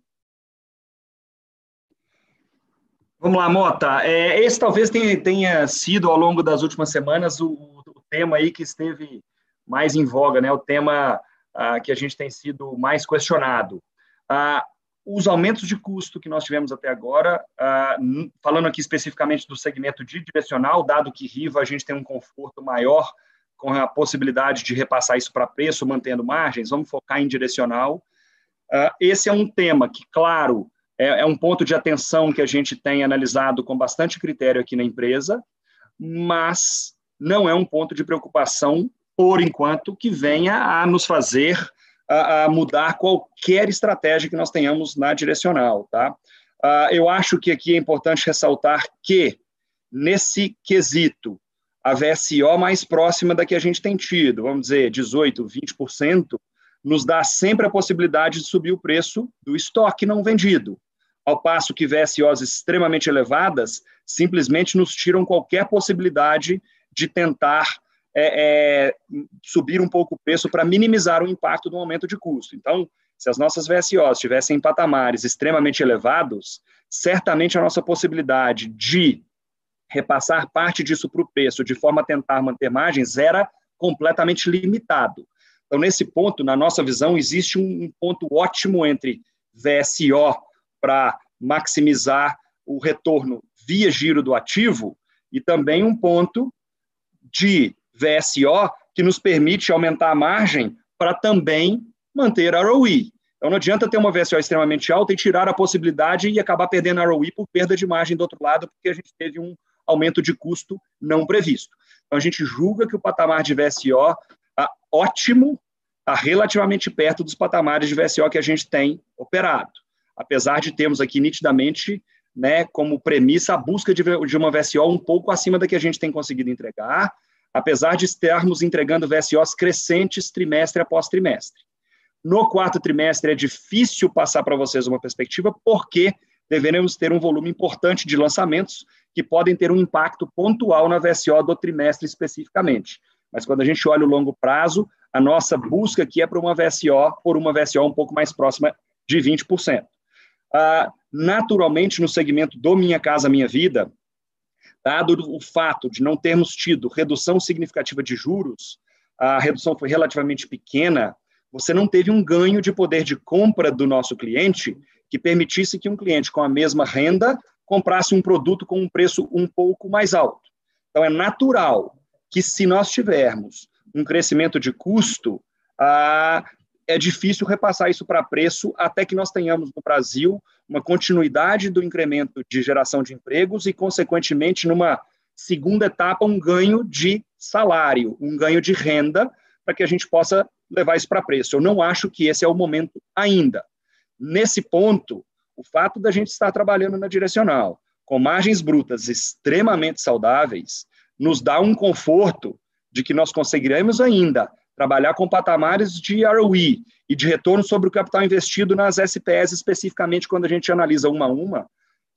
Vamos lá, Mota. É, esse talvez tenha, sido, ao longo das últimas semanas, o, o, tema aí que esteve mais em voga, né? O tema ah, que a gente tem sido mais questionado. Ah, os aumentos de custo que nós tivemos até agora, ah, falando aqui especificamente do segmento de direcional, dado que Riva a gente tem um conforto maior com a possibilidade de repassar isso para preço, mantendo margens, vamos focar em direcional. esse é um tema que, claro, é, é um ponto de atenção que a gente tem analisado com bastante critério aqui na empresa, mas não é um ponto de preocupação por enquanto, que venha a nos fazer a, a mudar qualquer estratégia que nós tenhamos na direcional. Tá? Uh, eu acho que aqui é importante ressaltar que, nesse quesito, a VSO mais próxima da que a gente tem tido, vamos dizer, 18%, 20%, nos dá sempre a possibilidade de subir o preço do estoque não vendido. Ao passo que VSOs extremamente elevadas simplesmente nos tiram qualquer possibilidade de tentar é, é, subir um pouco o preço para minimizar o impacto do aumento de custo. Então, Se as nossas VSOs estivessem em patamares extremamente elevados, certamente a nossa possibilidade de repassar parte disso para o preço de forma a tentar manter margens era completamente limitado. Então, nesse ponto, na nossa visão, existe um ponto ótimo entre VSO para maximizar o retorno via giro do ativo e também um ponto de VSO que nos permite aumentar a margem para também manter a ROE. Então não adianta ter uma VSO extremamente alta e tirar a possibilidade e acabar perdendo a ROE por perda de margem do outro lado, porque a gente teve um aumento de custo não previsto. Então a gente julga que o patamar de VSO está ótimo, está relativamente perto dos patamares de VSO que a gente tem operado. Apesar de termos aqui nitidamente né, como premissa a busca de, de uma VSO um pouco acima da que a gente tem conseguido entregar, apesar de estarmos entregando VSOs crescentes trimestre após trimestre. No quarto trimestre é difícil passar para vocês uma perspectiva, porque deveremos ter um volume importante de lançamentos que podem ter um impacto pontual na VSO do trimestre especificamente. Mas quando a gente olha o longo prazo, a nossa busca aqui é para uma VSO, por uma VSO um pouco mais próxima de 20%. Ah, naturalmente, no segmento do Minha Casa Minha Vida, dado o fato de não termos tido redução significativa de juros, a redução foi relativamente pequena, você não teve um ganho de poder de compra do nosso cliente que permitisse que um cliente com a mesma renda comprasse um produto com um preço um pouco mais alto. Então, é natural que, se nós tivermos um crescimento de custo, ah, é difícil repassar isso para preço até que nós tenhamos no Brasil uma continuidade do incremento de geração de empregos e, consequentemente, numa segunda etapa, um ganho de salário, um ganho de renda, para que a gente possa levar isso para preço. Eu não acho que esse é o momento ainda. Nesse ponto, o fato da gente estar trabalhando na direcional com margens brutas extremamente saudáveis nos dá um conforto de que nós conseguiremos ainda trabalhar com patamares de ROE e de retorno sobre o capital investido nas SPS, especificamente quando a gente analisa uma a uma,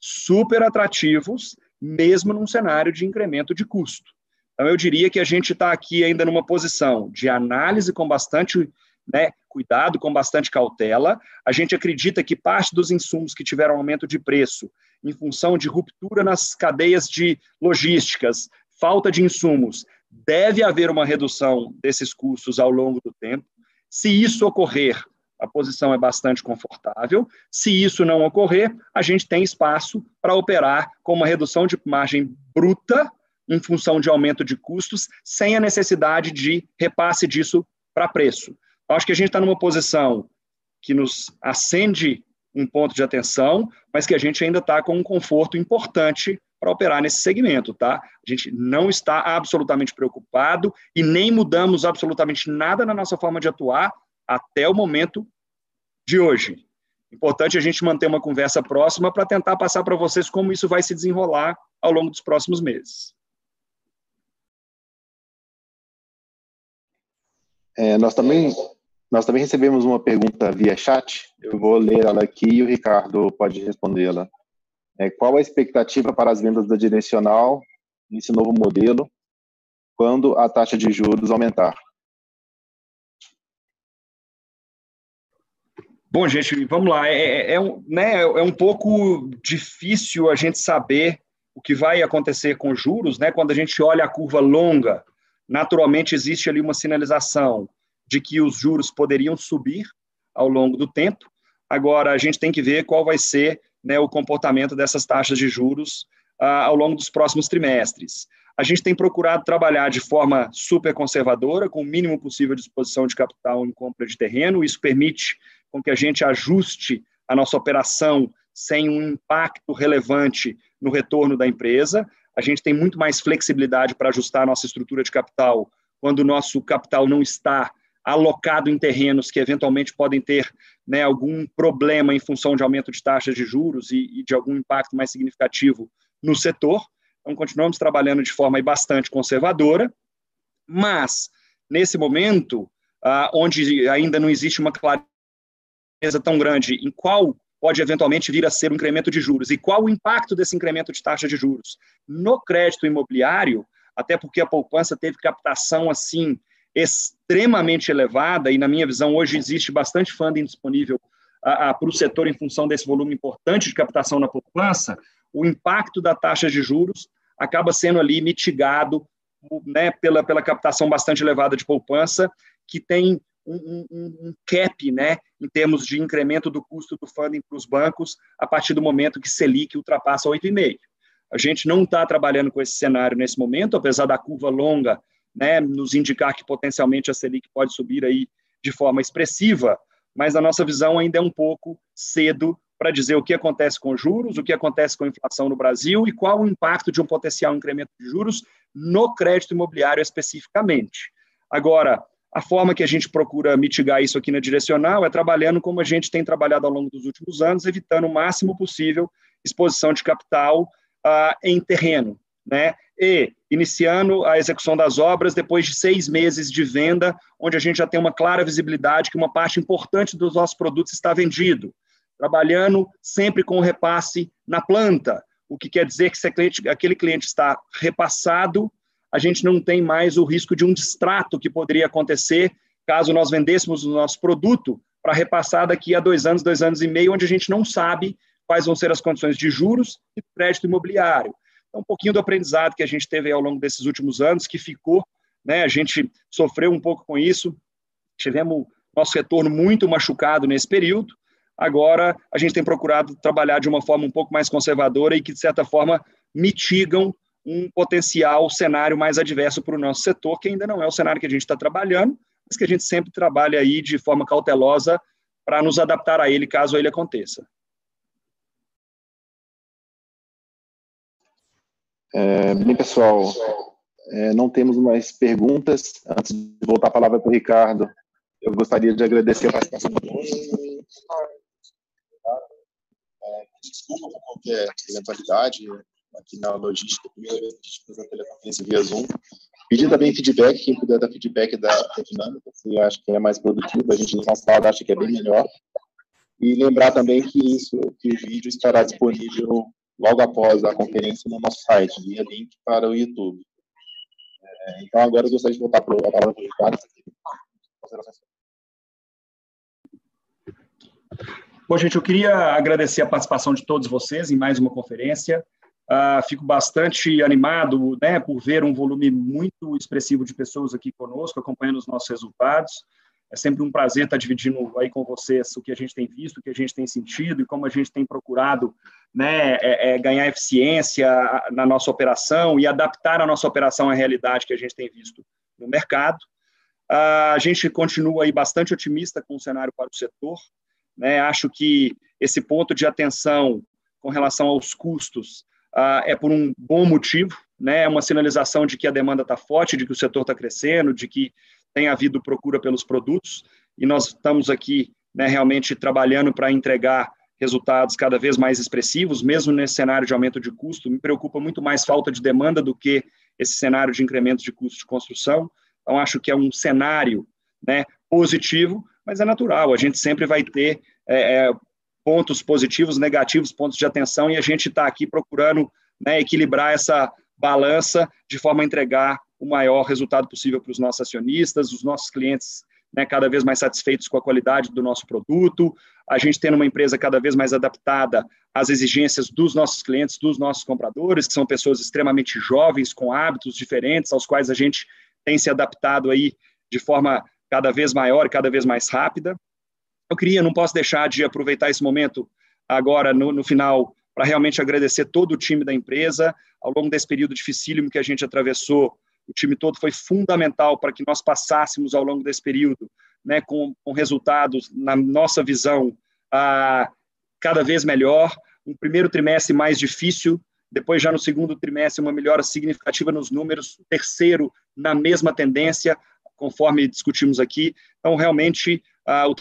super atrativos, mesmo num cenário de incremento de custo. Então, eu diria que a gente está aqui ainda numa posição de análise com bastante né, cuidado, com bastante cautela. A gente acredita que parte dos insumos que tiveram aumento de preço em função de ruptura nas cadeias de logísticas, falta de insumos, deve haver uma redução desses custos ao longo do tempo. Se isso ocorrer, a posição é bastante confortável. Se isso não ocorrer, a gente tem espaço para operar com uma redução de margem bruta em função de aumento de custos, sem a necessidade de repasse disso para preço. Acho que a gente está numa posição que nos acende um ponto de atenção, mas que a gente ainda está com um conforto importante para operar nesse segmento, tá? A gente não está absolutamente preocupado e nem mudamos absolutamente nada na nossa forma de atuar até o momento de hoje. Importante a gente manter uma conversa próxima para tentar passar para vocês como isso vai se desenrolar ao longo dos próximos meses. É, nós também nós também recebemos uma pergunta via chat. Eu vou ler ela aqui e o Ricardo pode respondê-la. É, qual a expectativa para as vendas da direcional nesse novo modelo quando a taxa de juros aumentar? Bom, gente, vamos lá. É, é, é, um, né, é um pouco difícil a gente saber o que vai acontecer com juros, né? Quando a gente olha a curva longa, naturalmente existe ali uma sinalização de que os juros poderiam subir ao longo do tempo. Agora, a gente tem que ver qual vai ser né, o comportamento dessas taxas de juros ah, ao longo dos próximos trimestres. A gente tem procurado trabalhar de forma super conservadora, com o mínimo possível de exposição de capital em compra de terreno. Isso permite com que a gente ajuste a nossa operação sem um impacto relevante no retorno da empresa. A gente tem muito mais flexibilidade para ajustar a nossa estrutura de capital quando o nosso capital não está alocado em terrenos que eventualmente podem ter né, algum problema em função de aumento de taxas de juros e, e, de algum impacto mais significativo no setor. Então, continuamos trabalhando de forma bastante conservadora, mas, nesse momento, ah, onde ainda não existe uma clareza tão grande em qual pode eventualmente vir a ser o incremento de juros e qual o impacto desse incremento de taxa de juros no crédito imobiliário, até porque a poupança teve captação assim extremamente elevada, e na minha visão, hoje existe bastante funding disponível para o setor em função desse volume importante de captação na poupança, o impacto da taxa de juros acaba sendo ali mitigado né, pela, pela captação bastante elevada de poupança, que tem um, um, um, cap né, em termos de incremento do custo do funding para os bancos a partir do momento que Selic ultrapassa 8,5%. A gente não está trabalhando com esse cenário nesse momento, apesar da curva longa né, nos indicar que potencialmente a Selic pode subir aí de forma expressiva, mas a nossa visão ainda é um pouco cedo para dizer o que acontece com juros, o que acontece com a inflação no Brasil e qual o impacto de um potencial incremento de juros no crédito imobiliário especificamente. Agora, a forma que a gente procura mitigar isso aqui na direcional é trabalhando como a gente tem trabalhado ao longo dos últimos anos, evitando o máximo possível exposição de capital uh, em terreno, né? E iniciando a execução das obras depois de seis meses de venda, onde a gente já tem uma clara visibilidade que uma parte importante dos nossos produtos está vendido trabalhando sempre com repasse na planta, o que quer dizer que se cliente, aquele cliente está repassado, a gente não tem mais o risco de um distrato que poderia acontecer caso nós vendêssemos o nosso produto para repassar daqui a dois anos, dois anos e meio, onde a gente não sabe quais vão ser as condições de juros e crédito imobiliário. Então, um pouquinho do aprendizado que a gente teve ao longo desses últimos anos, que ficou, né, a gente sofreu um pouco com isso, tivemos nosso retorno muito machucado nesse período, Agora, a gente tem procurado trabalhar de uma forma um pouco mais conservadora e que, de certa forma, mitigam um potencial cenário mais adverso para o nosso setor, que ainda não é o cenário que a gente está trabalhando, mas que a gente sempre trabalha aí de forma cautelosa para nos adaptar a ele caso ele aconteça. É, bem, pessoal, é, não temos mais perguntas. Antes de voltar a palavra para o Ricardo, eu gostaria de agradecer a participação de todos. Desculpa por qualquer eventualidade aqui na logística, primeira vez que a gente faz a teleconferência via Zoom. Pedir também feedback, quem puder dar feedback da, da dinâmica, se acha que é mais produtivo, a gente no nosso lado acha que é bem melhor. E lembrar também que isso, que o vídeo estará disponível logo após a conferência no nosso site, via link para o YouTube. É, então, agora eu gostaria de voltar para a palavra Ricardo. Bom, gente, eu queria agradecer a participação de todos vocês em mais uma conferência. Uh, fico bastante animado né, por ver um volume muito expressivo de pessoas aqui conosco, acompanhando os nossos resultados. É sempre um prazer estar dividindo aí com vocês o que a gente tem visto, o que a gente tem sentido e como a gente tem procurado né, é, é, ganhar eficiência na nossa operação e adaptar a nossa operação à realidade que a gente tem visto no mercado. A gente continua aí bastante otimista com o cenário para o setor. Né? Acho que esse ponto de atenção com relação aos custos uh, é por um bom motivo, né? é uma sinalização de que a demanda está forte, de que o setor está crescendo, de que tem havido procura pelos produtos, e nós estamos aqui né, realmente trabalhando para entregar resultados cada vez mais expressivos, mesmo nesse cenário de aumento de custo. Me preocupa muito mais falta de demanda do que esse cenário de incremento de custo de construção. Então, acho que é um cenário né, positivo, mas é natural, a gente sempre vai ter é, é, pontos positivos, negativos, pontos de atenção, e a gente está aqui procurando né, equilibrar essa balança de forma a entregar o maior resultado possível para os nossos acionistas, os nossos clientes né, cada vez mais satisfeitos com a qualidade do nosso produto, a gente tendo uma empresa cada vez mais adaptada às exigências dos nossos clientes, dos nossos compradores, que são pessoas extremamente jovens, com hábitos diferentes, aos quais a gente tem se adaptado aí de forma cada vez maior cada vez mais rápida. Eu queria, não posso deixar de aproveitar esse momento agora, no, no final, para realmente agradecer todo o time da empresa. Ao longo desse período dificílimo que a gente atravessou, o time todo foi fundamental para que nós passássemos ao longo desse período, né, com, com resultados, na nossa visão, ah, cada vez melhor. Um primeiro trimestre mais difícil, depois já no segundo trimestre uma melhora significativa nos números, terceiro na mesma tendência, conforme discutimos aqui. Então, realmente, uh, o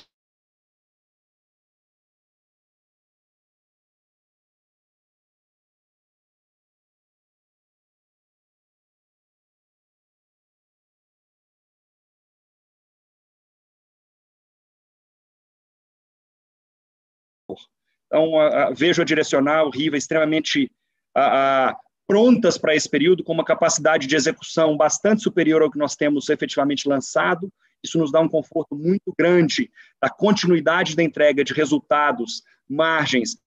Então, uh, vejo a direcional, Riva, extremamente uh, prontas para esse período, com uma capacidade de execução bastante superior ao que nós temos efetivamente lançado. Isso nos dá um conforto muito grande da continuidade da entrega de resultados, margens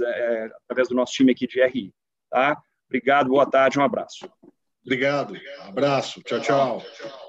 é, através do nosso time aqui de RI. Tá? Obrigado, boa tarde, um abraço. Obrigado, abraço, tchau, tchau.